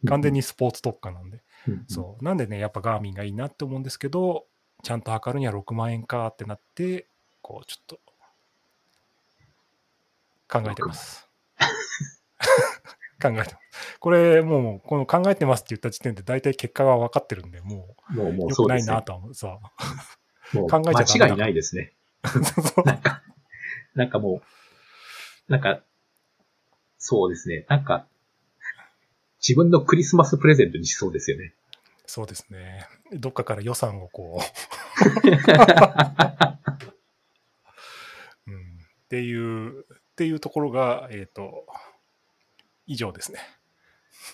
完全にスポーツ特化なんで。うんうん。そう。なんでね、やっぱガーミンがいいなって思うんですけど、ちゃんと測るには6万円かってなって、こう、ちょっと、考えてます。考えてます。これ、もうこの考えてますって言った時点で大体結果が分かってるんで、ももう、もう、良くうそうですね。ないなとは思う。さもう考えちゃ間違いないですね。そうなんか、なんかもう、なんか、そうですね。なんか、自分のクリスマスプレゼントにしそうですよね。そうですね。どっかから予算をこう、(laughs) うん、っていう、っていうところが、えっ、と、以上ですね。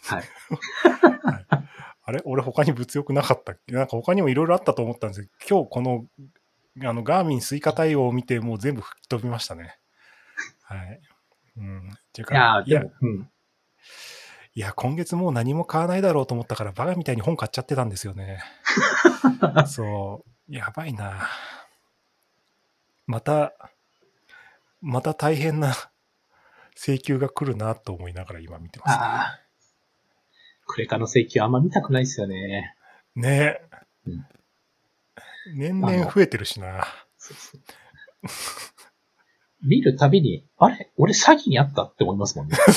はい。あれ？俺他に物欲なかったっけ？なんか他にもいろいろあったと思ったんですけど、今日この、あの、ガーミンスイカ対応を見て、もう全部吹き飛びましたね。はい。うん。っていうか、いやー、いやうん。いや、今月もう何も買わないだろうと思ったから、バカみたいに本買っちゃってたんですよね。(laughs) そう。やばいな。また、また大変な請求が来るなと思いながら今見てます、ね。ああ。クレカの請求あんま見たくないですよね。ねうん年々増えてるしな。そうそう見るたびに、あれ？俺詐欺にあったって思いますもんね。そう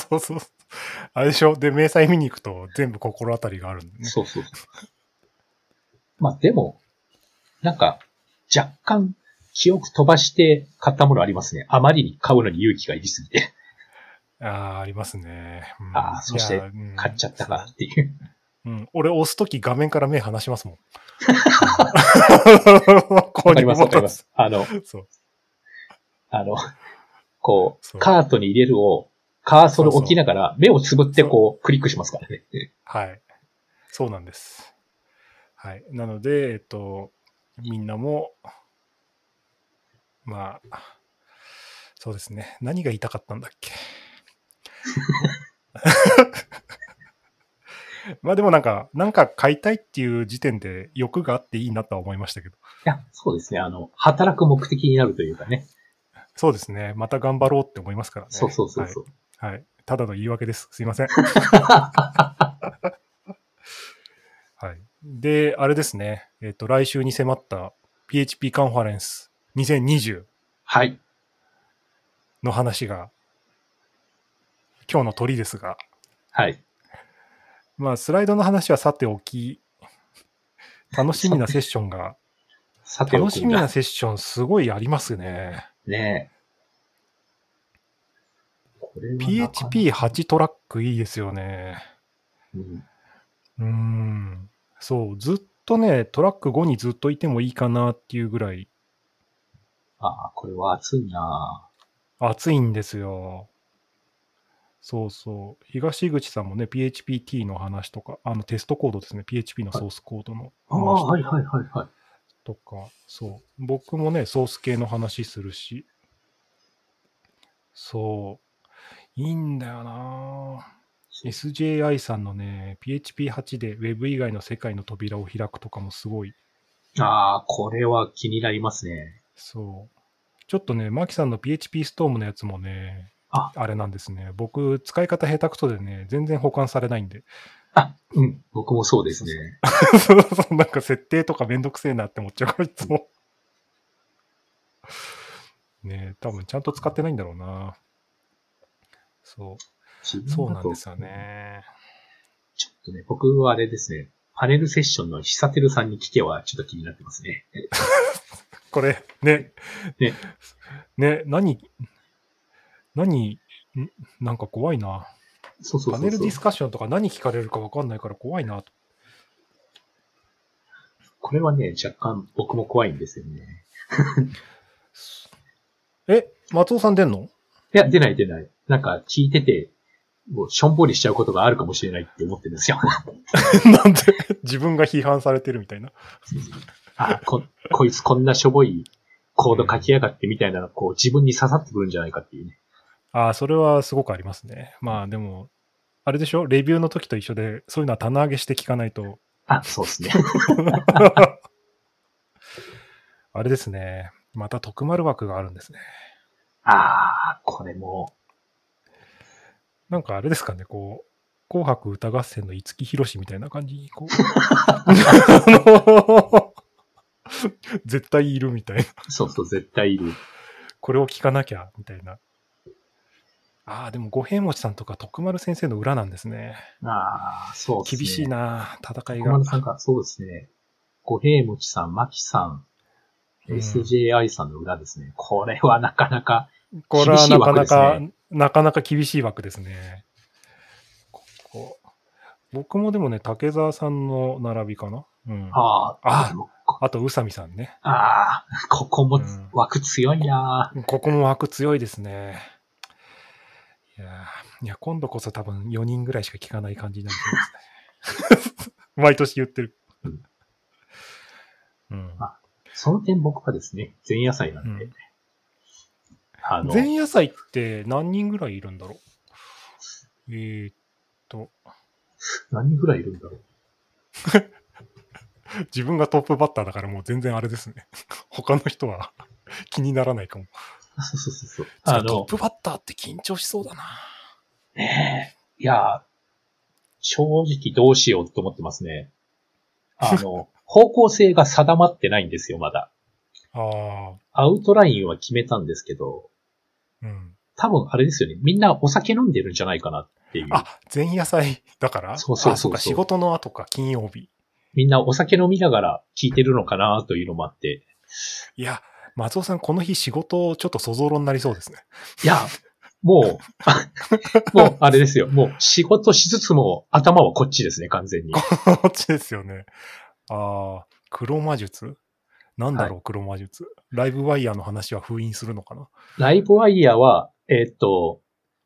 そうそう。あれでしょ？で、明細見に行くと全部心当たりがあるんでね。そうそうそう。まあでも、なんか、若干、記憶飛ばして買ったものありますね。あまりに買うのに勇気がいりすぎて、ああ、ありますね。うんあーそして買っちゃったかっていう。うん、俺押すとき画面から目離しますもん。(laughs) こわかりますわかります。あの、そう。あの、こう、カートに入れるを、カーソル置きながら、目をつぶってこう、クリックしますからね。はい。そうなんです。はい。なので、えっと、みんなも、まあ、そうですね。何が言いたかったんだっけ？(laughs) まあでもなんか、なんか買いたいっていう時点で欲があっていいなとは思いましたけど。いや、そうですね。あの、働く目的になるというかね。そうですね。また頑張ろうって思いますからね。そうそうそうそう。はい。はい。ただの言い訳です。すいません。(laughs) はい。で、あれですね。えっ、と、来週に迫った PHP カンファレンス2020はい。の話が、今日の鳥ですが、はい。まあ、スライドの話はさておき、楽しみなセッションが、楽しみなセッションすごいありますね。ねえ。これはなかなか PHP8 トラックいいですよね。うんうーん。そう、ずっとね、トラック5にずっといてもいいかなっていうぐらいああ、これは熱いな暑いんですよ。そうそう。東口さんもね、PHPT の話とか、あのテストコードですね、PHP のソースコードのああ、話とか,、はいはいはいはい。とか、そう。僕もね、ソース系の話するし、そう。いいんだよな SJI さんのね、PHP8 で Web 以外の世界の扉を開くとかもすごいああ、これは気になりますね。そう。ちょっとね、マキさんの PHP ストームのやつもね、ああれなんですね。僕、使い方下手くそでね、全然保管されないんで。あ、うん、僕もそうですね。(laughs) そうそうなんか設定とかめんどくせえなって思っちゃうから、いつも。(laughs) ねえ多分ちゃんと使ってないんだろうな。そう。そうなんですよ。ね。ちょっとね、僕はあれですね、パネルセッションの久照さんに聞けはちょっと気になってますね。(laughs) これ、ね。ね。ね、何、何、んなんか怖いな。そうそうそうそう。パネルディスカッションとか何聞かれるか分かんないから怖いなと。これはね、若干僕も怖いんですよね。(laughs) え、松尾さん出んの？いや、出ない出ない。なんか聞いてて、もうしょんぼりしちゃうことがあるかもしれないって思ってるんですよ。(laughs) なんで？自分が批判されてるみたいな。あこ、こいつこんなしょぼいコード書きやがってみたいなのこう自分に刺さってくるんじゃないかっていうね。ああ、それはすごくありますね。まあでも、あれでしょ？レビューの時と一緒で、そういうのは棚上げして聞かないと。あ、そうですね。(laughs) あれですね。また徳丸枠があるんですね。ああ、これも、なんかあれですかね、こう、紅白歌合戦の五木ひろしみたいな感じに、こう、(laughs) 絶対いるみたいな。そうそう、絶対いる。これを聞かなきゃ、みたいな。ああ、でも五平餅さんとか徳丸先生の裏なんですね。ああ、そうですね。厳しいな、戦いが小丸。さんが、そうですね。五平餅さん、牧さん、うん SJI さんの裏ですね。これはなかなか、これはなかな厳しいか、枠なかなか厳しい枠ですね。ここ僕もでもね、竹澤さんの並びかな。うん。あああ、と、宇佐美さんね。ああ、ここもうん枠強いな、ここも枠強いですね。いやーいや、今度こそ多分4人ぐらいしか聞かない感じになりそうですね。(laughs) 毎年言ってる。うん。あその点僕はですね、前夜祭なんで、うんあの、前夜祭って何人ぐらいいるんだろう？えー、っと、何人ぐらいいるんだろう？(laughs) 自分がトップバッターだからもう全然あれですね。他の人は (laughs) 気にならないかも。そうそうそうそう。ああの、トップバッターって緊張しそうだな。ねえいや、正直どうしようと思ってますね。あの、(laughs) 方向性が定まってないんですよ、まだ。あアウトラインは決めたんですけど、あ、うん。多分あれですよね。みんなお酒飲んでるんじゃないかなっていう。あ、前夜祭だから？そうそうそうそう仕事の後か、金曜日。みんなお酒飲みながら聞いてるのかなというのもあって。いや、松尾さん、この日仕事ちょっとそぞろになりそうですね。いや、もう、(laughs) もうあれですよ。もう仕事しつつも頭はこっちですね、完全に。こっちですよね。ああ、黒魔術？なんだろう、黒魔術？ライブワイヤーの話は封印するのかな？ライブワイヤーは、えーっと、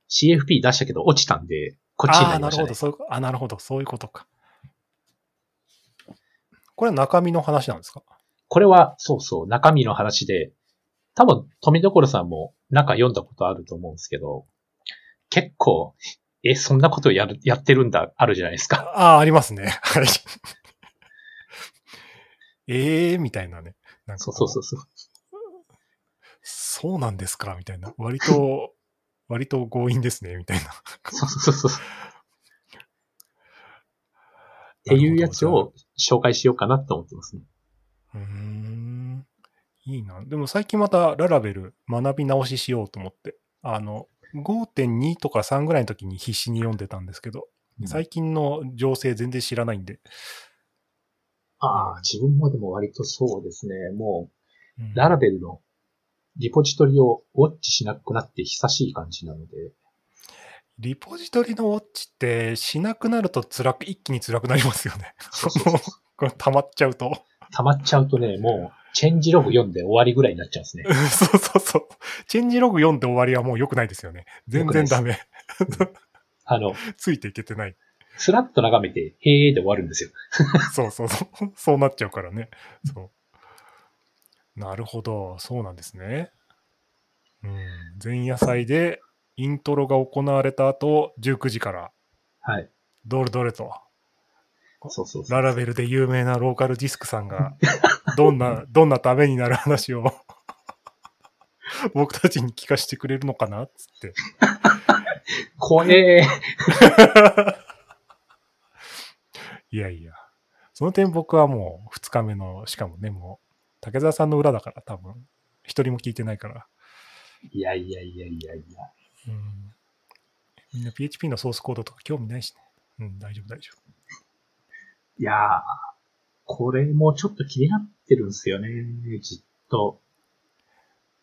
CFP 出したけど落ちたんで、こっちにああ、なりましたねなるほど、。そういう、あ、なるほど、そういうことか。これは中身の話なんですか？これは、そうそう、中身の話で、多分、富所さんも中読んだことあると思うんですけど、結構、え、そんなことやる、やってるんだ、あるじゃないですか。ああ、ありますね。はい。ええー、みたいなね。なんかそうこそうそうそう。そうなんですかみたいな。割と、(laughs) 割と強引ですね、みたいな。そうそうそうそう。(laughs) っていうやつを紹介しようかなと思ってますね。うーん。いいな。でも最近またララベル学び直ししようと思って。あの、5.2とか3ぐらいの時に必死に読んでたんですけど、最近の情勢全然知らないんで。ああ、自分もでも割とそうですね。もうんう、ララベルのリポジトリをウォッチしなくなって久しい感じなので、リポジトリのウォッチってしなくなると辛く、一気に辛くなりますよね。そう (laughs) 溜まっちゃうと。溜まっちゃうとね、もう、チェンジログ読んで終わりぐらいになっちゃうんですね。(laughs) そうそうそう。チェンジログ読んで終わりはもう良くないですよね。全然ダメ。あの、ついていけてない。スラッと眺めて、へーで終わるんですよ。(laughs) そうそうそう。そうなっちゃうからね。そう。なるほど。そうなんですね。うん。前夜祭でイントロが行われた後、19時から、はい。どれどれと、そうそう。ララベルで有名なローカルディスクさんが、(laughs) どんな、どんなためになる話を、僕たちに聞かせてくれるのかなっつって。怖えー。(laughs) いやいや。その点僕はもう2日目の、しかもね、もう、竹澤さんの裏だから多分、一人も聞いてないから。いやいやいやいやいや。うん。みんな PHP のソースコードとか興味ないしね。うん、大丈夫大丈いやー、これもちょっと気になってるんですよね、じっと。夫。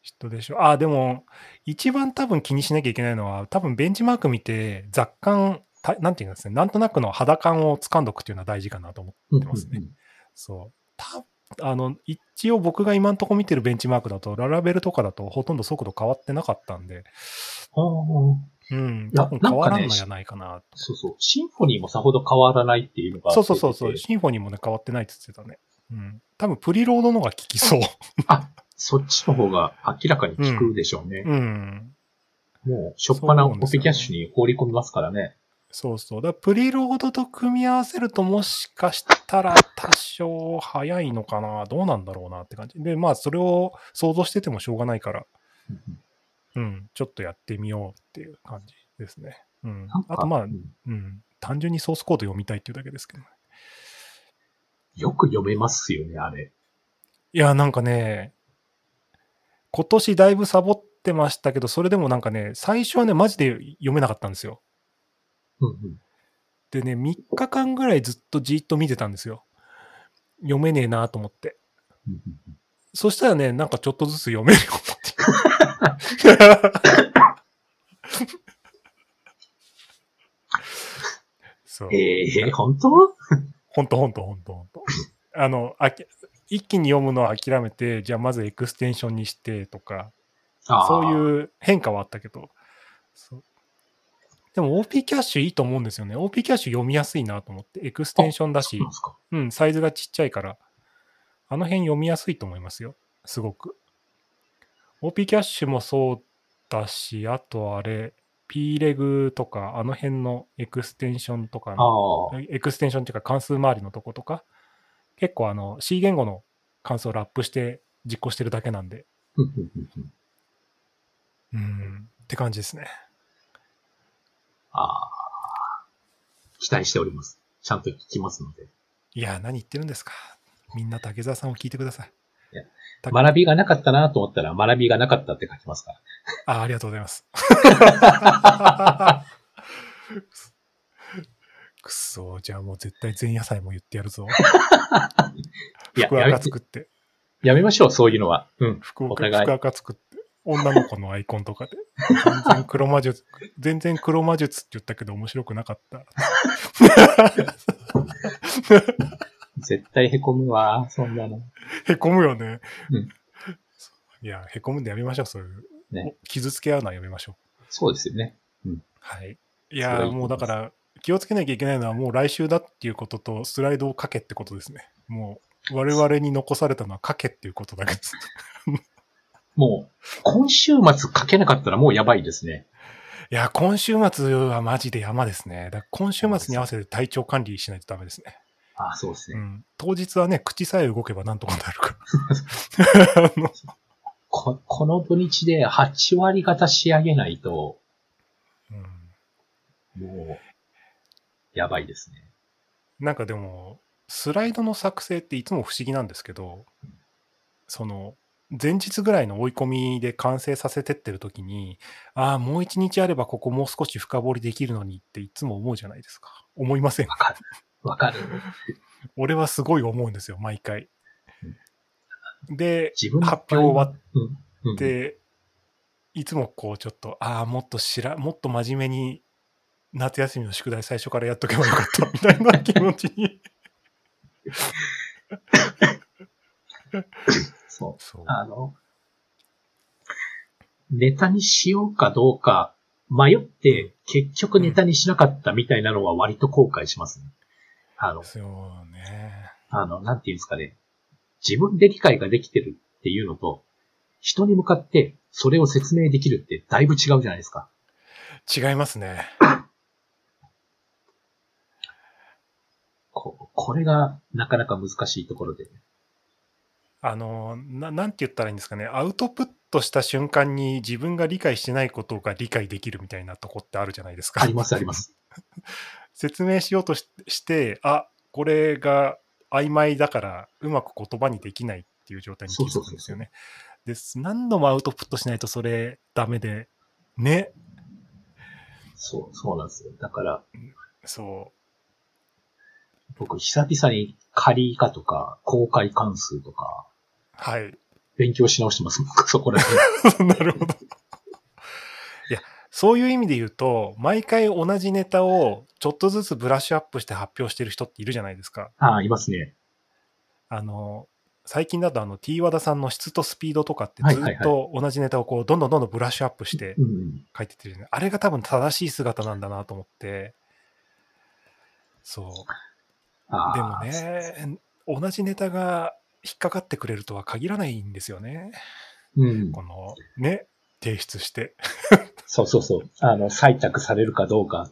嫉妬でしょ。あ、でも、一番多分気にしなきゃいけないのは、多分ベンチマーク見て、雑感、たなんていうんですね、なんとなくの肌感を掴んどくっていうのは大事かなと思ってますね。そう。たあの、一応僕が今のとこ見てるベンチマークだと、ララベルとかだとほとんど速度変わってなかったんで、うん。あーうん、いや多分変わらんなんかねのじゃないかな。そうそう。シンフォニーもさほど変わらないっていうのがそうそうそうそう、シンフォニーもね、変わってないって言ってたね。うん。多分プリロードのが効きそう。あ、そっちの方が明らかに効くでしょうね。うん。もう、しょっぱなそうなんですよねコピーキャッシュに放り込みますからね。そうそう。だプリロードと組み合わせるともしかしたら多少早いのかな。どうなんだろうなって感じ。で、まあそれを想像しててもしょうがないから、うん、ちょっとやってみようっていう感じですね。うんなん。かあとまあう、んうん。単純にソースコード読みたいっていうだけですけどね。よく読めますよね、あれ。いや、なんかね、今年だいぶサボってましたけど、それでもなんかね、最初はね、マジで読めなかったんですよ。うんうん。でね、3日間ぐらいずっとじーっと見てたんですよ。読めねえなと思って。うんうんうんそしたらね、なんかちょっとずつ読めるようになって。そう。ええー、本当？ほんとほんとほんとほんと。あの、あき一気に読むのは諦めて、じゃあまずエクステンションにしてとか、そうう。いう変化はあったけど、でも OP キャッシュいいと思うんですよね。OP キャッシュ読みやすいなと思って、エクステンションだしそう。うん、サイズがちっちゃいから、あの辺読みやすいと思いますよ。すごく。OP キャッシュもそうだし、あとあれ、P レグとか、あの辺のエクステンションとかの。エクステンションっていうか関数周りのとことか、結構あの C 言語の関数をラップして実行してるだけなんで、うん、って感じですね。ああ。期待しております。ちゃんと聞きますので。いや、何言ってるんですか。みんな竹澤さんを聞いてください。た学びがなかったなと思ったら、学びがなかったって書きますかあありがとうございます。ら。(laughs) くそ、じゃあもう絶対前夜祭も言ってやるぞ。福赤作って、やめましょう、そういうのは。うん。福岡福赤作って、女の子のアイコンとかで。全然黒魔術、全然黒魔術って言ったけど面白くなかった。絶対凹むわ、そんなの。へこむよね。うんいや、へこむんでやめましょう、そういう。ねお傷つけ合うのはやめましょう。そうですよね。はい。いそれやー、はいいと思いもうだから、気をつけなきゃいけないのはもう来週だっていうことと、スライドを書けってことですね。もう、我々に残されたのは書けっていうことだけです。(laughs) もう、今週末書けなかったらもうやばいですね。いや、今週末はマジで山ですね。だ今週末に合わせて体調管理しないとダメですね。ああ、そうですね。うん。当日はね、口さえ動けばなんとかなるから。(laughs) ここの土日で8割方仕上げないと、うんもう、やばいですね。なんかでも、スライドの作成っていつも不思議なんですけど、その、前日ぐらいの追い込みで完成させてってる時に、ああ、もう一日あればここもう少し深掘りできるのにっていつも思うじゃないですか。思いませんわ。かる。わかる。(laughs) 俺はすごい思うんですよ、毎回。で、自分の発表終わって、いつもこうちょっと、ああ、もっとしら、もっと真面目に夏休みの宿題最初からやっとけばよかった、(laughs) みたいな気持ちに。そう。そう。あの、ネタにしようかどうか迷って結局ネタにしなかったみたいなのは割と後悔しますね。あの、そうね。あの、なんていうんですかね。自分で理解ができてるっていうのと、人に向かってそれを説明できるってだいぶ違うじゃないですか。違いますね。ここれがなかなか難しいところで。あのな、なんて言ったらいいんですかね。アウトプットした瞬間に自分が理解してないことが理解できるみたいなとこってあるじゃないですか。ありますあります。(laughs) 説明しようとしして、あ、これが曖昧だからうまく言葉にできないっていう状態に気づくんですよね。です。何度もアウトプットしないとそれダメで、ね。そう、そうなんですよ。だから、そ僕久々に仮以下とか公開関数とかう。はい。勉強し直してます。そこら辺。(laughs) なるほど。そういう意味で言うと、毎回同じネタをちょっとずつブラッシュアップして発表してる人っているじゃないですか。ああ、いますね。あの、最近だとあの T 和田さんの質とスピードとかってずっと同じネタをこうどんどんどんどんブラッシュアップして。書いてってるよね。あれが多分正しい姿なんだなと思って。そう。でも。ね、同じネタが引っかかってくれるとは限らないんですよね。うん。この、ね、提出して。そうそうそう。あの、採択されるかどうか。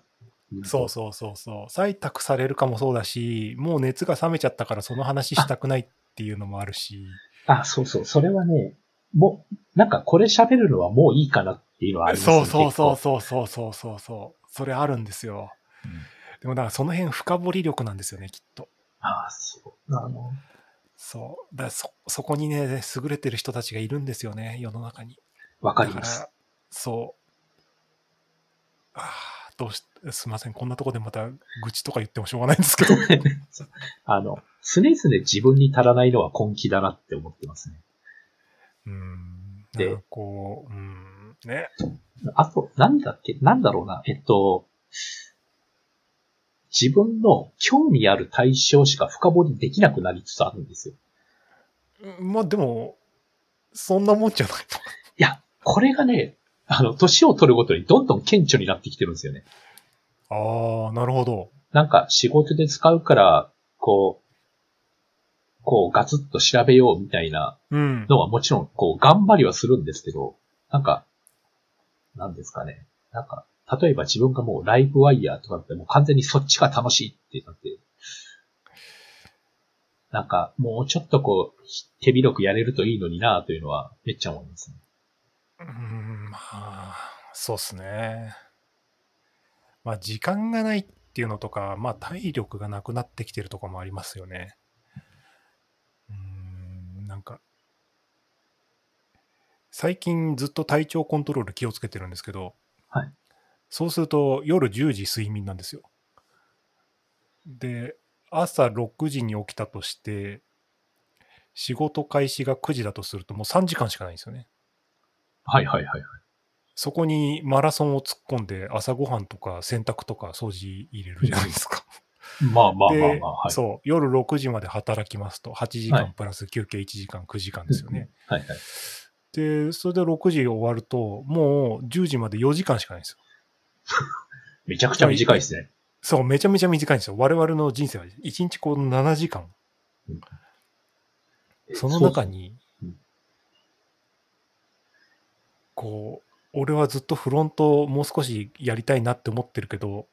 そうそうそうそう。採択されるかもそうだし、もう熱が冷めちゃったからその話したくないっていうのもあるし。あ、そうそう。それはね、もう、なんかこれ喋るのはもういいかなっていうのはありますそうそうそうう。そうそうそうそうそう。それあるんですよ。うんでもだからその辺深掘り力なんですよね、きっと。ああ、そう。あの、そう。だそ、そこにね、優れてる人たちがいるんですよね、世の中に。わかりますら。、そう。ああ、どうし、すいません。こんなとこでまた愚痴とか言ってもしょうがないんですけど。(laughs) あの、常々自分に足らないのは根気だなって思ってますね。うん。でこう、うん、ね。あと、なんだっけなんだろうな。えっと、自分の興味ある対象しか深掘りできなくなりつつあるんですよ。うんまあでも、そんなもんじゃないいや、これがね、あの、年を取るごとにどんどん顕著になってきてるんですよね。の。ああ、なるほど。なんか仕事で使うから、こう、こうガツッと調べようみたいなうん。のはもちろん、こう、頑張りはするんですけど、なんか、なんですかね。なんか、例えば自分がもうライブワイヤーとかってもう完全にそっちが楽しいってなって、なんか、もうちょっとこう、手広くやれるといいのになというのはめっちゃ思いますね。うん、まあ、そうっすね。まあ、時間がないっていうのとか、まあ、体力がなくなってきてるとかもありますよね。うん、なんか、最近ずっと体調コントロール気をつけてるんですけど、はいそうすると夜10時睡眠なんですよ。で、朝6時に起きたとして、仕事開始が9時だとするともう3時間しかないんですよね。はいはいはいはい。そこにマラソンを突っ込んで朝ごはんとか洗濯とか掃除入れるじゃないですか。(laughs) まあまあまあでまあ、はい。そう、夜6時まで働きますと、8時はい間プラス休憩1時間、9時間ですよね。はいはい。で、それで6時終わると、もう10時まで4時間しかないんですよ。(laughs) めちゃくちゃ短いですね。そう、めちゃめちゃ短いんですよ。我々の人生は1日こう7時間。その中にうん、こう、俺はずっとフロントをもう少しやりたいなって思ってるけど、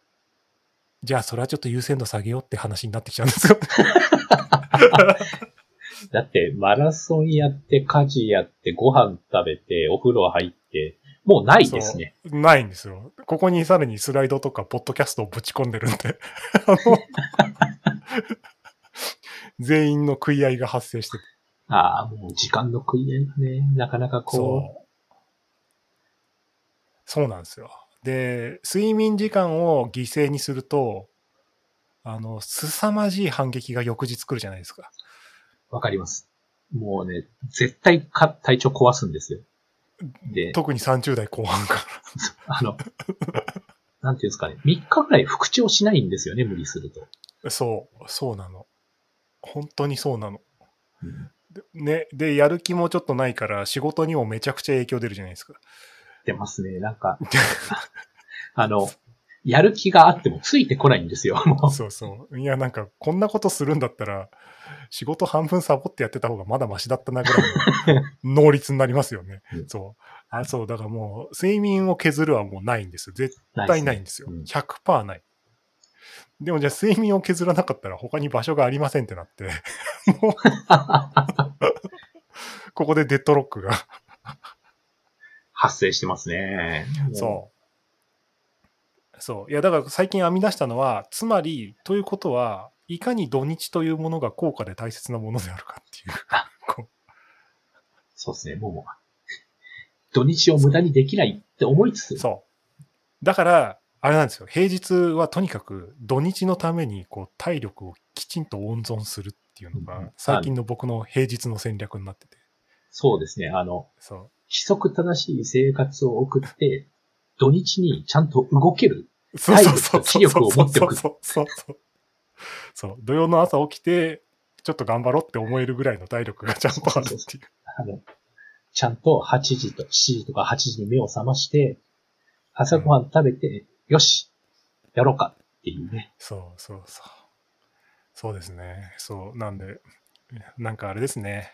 じゃあそれはちょっと優先度下げようって話になってきちゃうんですよ。(laughs) だって、マラソンやって、家事やって、ご飯食べて、お風呂入って、もうないですね。ないんですよ。ここにさらにスライドとか、ポッドキャストをぶち込んでるんで、(laughs) 全員の食い合いが発生しててああ、もう時間の食い合いがね、なかなかこそう。なんですよ。で、睡眠時間を犠牲にすると、あの、凄まじい反撃が翌日来るじゃないですか。う、わかります。もうね、絶対か体調壊すんですよ。で、特に30代後半か (laughs) あの、なんていうんですかね、3日ぐらい復調しないんですよね、無理すると。ら。そう、そうなの。本当にそうなの。うんでね、で、やる気もちょっとないから、仕事にもめちゃくちゃ影響出るじゃないですか。出ますね、なんか、(laughs) あの、やる気があってもついてこないんですよ、もう。そうそう。いや、なんか、こんなことするんだったら、仕事半分サボってやってた方がまだマシだったなぐらいの (laughs) 能率になりますよねう。んそう。あ、そう。だからもう、睡眠を削るはもうないんですよ。絶対ないんですよ。うん100%ない。でもじゃあ睡眠を削らなかったら他に場所がありませんってなって、(laughs) もうここでデッドロックが。発生してますね。そう。そう。いや、だから最近編み出したのは、つまり、ということは、いかに土日というものが高価で大切なものであるかっていう。こそうですね、もう、土日を無駄にできないって思いつつ、うそう。だから、あれなんですよ。平日はとにかく土日のためにこう体力をきちんと温存するっていうのうんが、最近の僕の平日の戦略になってて。そうですね、あの、そう。規則正しい生活を送って、土日にちゃんと動ける。そうそうそう体力と気力を持っておくそうそうそう。そう。土曜の朝起きて、ちょっと頑張ろうって思えるぐらいの体力がちゃんとあるっていう。あの、ちゃんと8時と7時とか8時に目を覚まして、朝ごはん食べて、よし、やろうかっていうね。そうそうそう。そうですね。そう。なんで、なんかあれですね。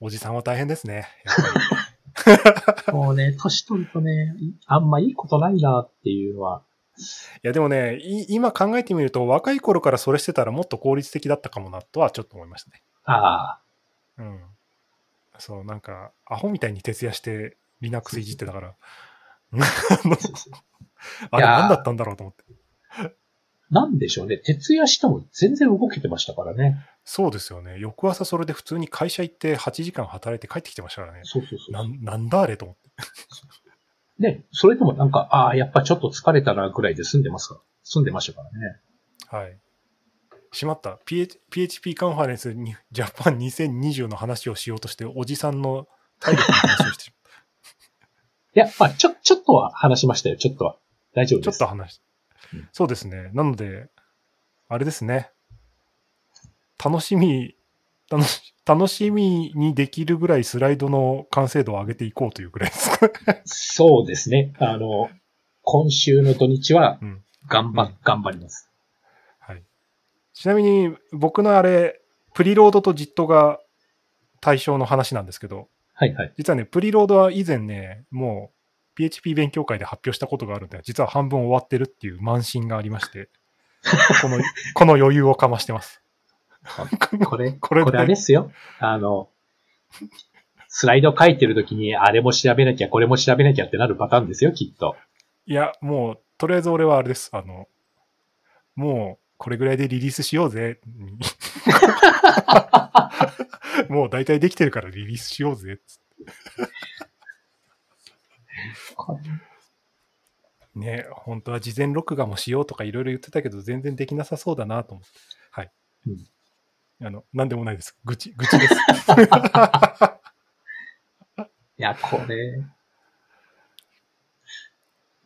おじさんは大変ですね。やっぱり。(laughs) もうね、年取るとね、いあんまいいことないなっていうのは、いやでもね、い今考えてみると、若い頃からそれしてたらもっと効率的だったかもなとはちょっと思いましたね。ああ、うん。そう、なんか、アホみたいに徹夜して Linux いじってたから、(laughs) あれ何だったんだろうと思って。なんでしょうね。徹夜しても全然動けてましたからね。そうですよね。翌朝それで普通に会社行って8時間働いて帰ってきてましたからね。そうそうそう。なんなんだあれと思って。(laughs) で、それでもなんか、ああ、やっぱちょっと疲れたなぐらいで済んでますか？済んでましたからね。はい。しまった。PH PHP カンファレンスにジャパン2020の話をしようとして、おじさんの体力の話をしてしまっいや、まあ、ちょ、ちょっとは話しましたよ、ちょっとは。大丈夫た。ちょ。っと話しうんそうですね。なので、あれですね。楽しみ、楽し楽しみにできるぐらいスライドの完成度を上げていこうというぐらいですか？そうですね。あの、今週の土日はうん。頑張、うん頑張ります。はい。ちなみに、僕のあれ、プリロードとジットが対象の話なんですけど、はいはい。実はね、プリロードは以前ね、もう PHP 勉強会で発表したことがあるんで、実は半分終わってるっていう慢心がありまして、この、(laughs) この余裕をかましてます。(laughs) これ、これでこれあれですよ。あの、スライド書いてるときに、あれも調べなきゃ、これも調べなきゃってなるパターンですよ、きっと。いや、もう、とりあえず俺はあれです。あの、もう、これぐらいでリリースしようぜ。に (laughs) もう大体できてるからリリースしようぜ。つ (laughs) ね、本当は事前録画もしようとかいろいろ言ってたけど、全然できなさそうだなと思って。はい。うんあの、なんでもないです。愚痴、愚痴です。(laughs) いや、これ、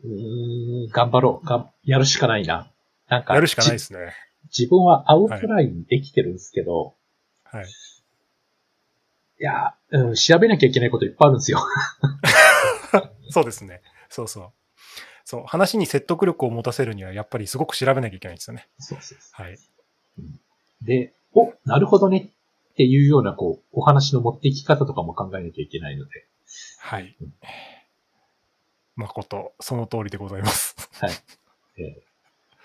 うーん、頑張ろう。がんやるしかないな。なんか、やるしかないでじすね。自分はアウトラインできてるんですけど、はい。い、や、うん、調べなきゃいけないこといっぱいあるんですよ。(laughs) そうですね。そうそう。そう、話に説得力を持たせるには、やっぱりすごく調べなきゃいけないんですよね。そうそうそはい。うで、お、なるほどねっていうような、こう、お話の持っていき方とかも考えなきゃいけないので、はい。誠、その通りでございます。はい。えー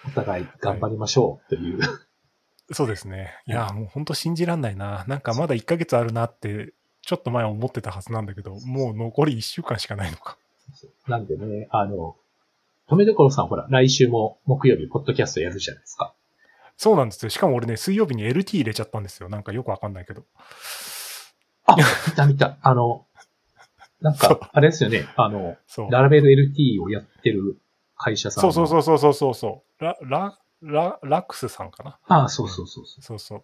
お互い頑張りましょうという、(laughs) そうですね。いや、もう本当信じらんないな。なんかまだ1ヶ月あるなって、ちょっと前思ってたはずなんだけど、もう残り1週間しかないのか。なんでね、あの、とめどころさんほら、来週も木曜日、ポッドキャストやるじゃないですか。そうなんですよ。しかも俺ね、水曜日に LT 入れちゃったんですよ。なんかよくわかんないけど。あ、見た見た。あの、なんか、あれですよね、あの。ララベル LT をやってる会社さんそうそうう。そうそうそうそうそう。ラ、ラ、ラ、ラックスさんかな？ああ、そうそうそうそう。そうそう。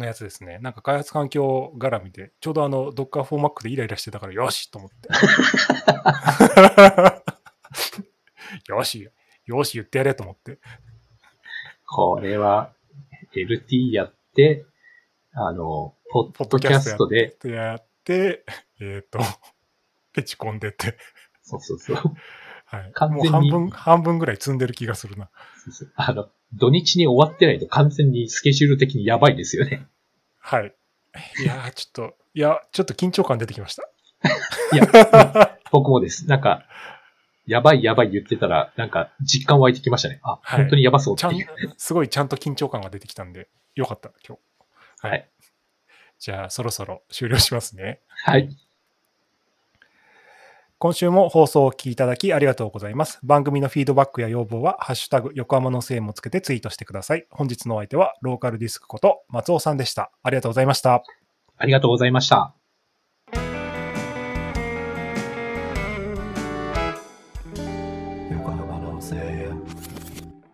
のやつですね。なんか開発環境絡みで、ちょうどあの、Docker for Mac でイライラしてたから、よしと思って。(laughs) よし、よし言ってやれと思って。これは、LT やって、あの、ポッドキャストで、でやって、えっ、と、(laughs) ペチ込んでって、そうそうそう。はい。完全にもう半分、半分ぐらい積んでる気がするな。そうそうあの、土日に終わってないと完全にスケジュール的にやばいですよね。はい。いやー、ちょっと、いや、ちょっと緊張感出てきました。いや、僕もです。なんか、やばいやばい言ってたら、なんか実感湧いてきましたね。あ、はい本当にやばそうっていう。、すごいちゃんと緊張感が出てきたんで、よかった、今日。はい。じゃあ、そろそろ終了しますね。はい。今週も放送をお聞きいただきありがとうございます。番組のフィードバックや要望は、ハッシュタグ、横浜のせいもつけてツイートしてください。本日のお相手は、ローカルディスクこと松尾さんでした。ありがとうございました。ありがとうございました。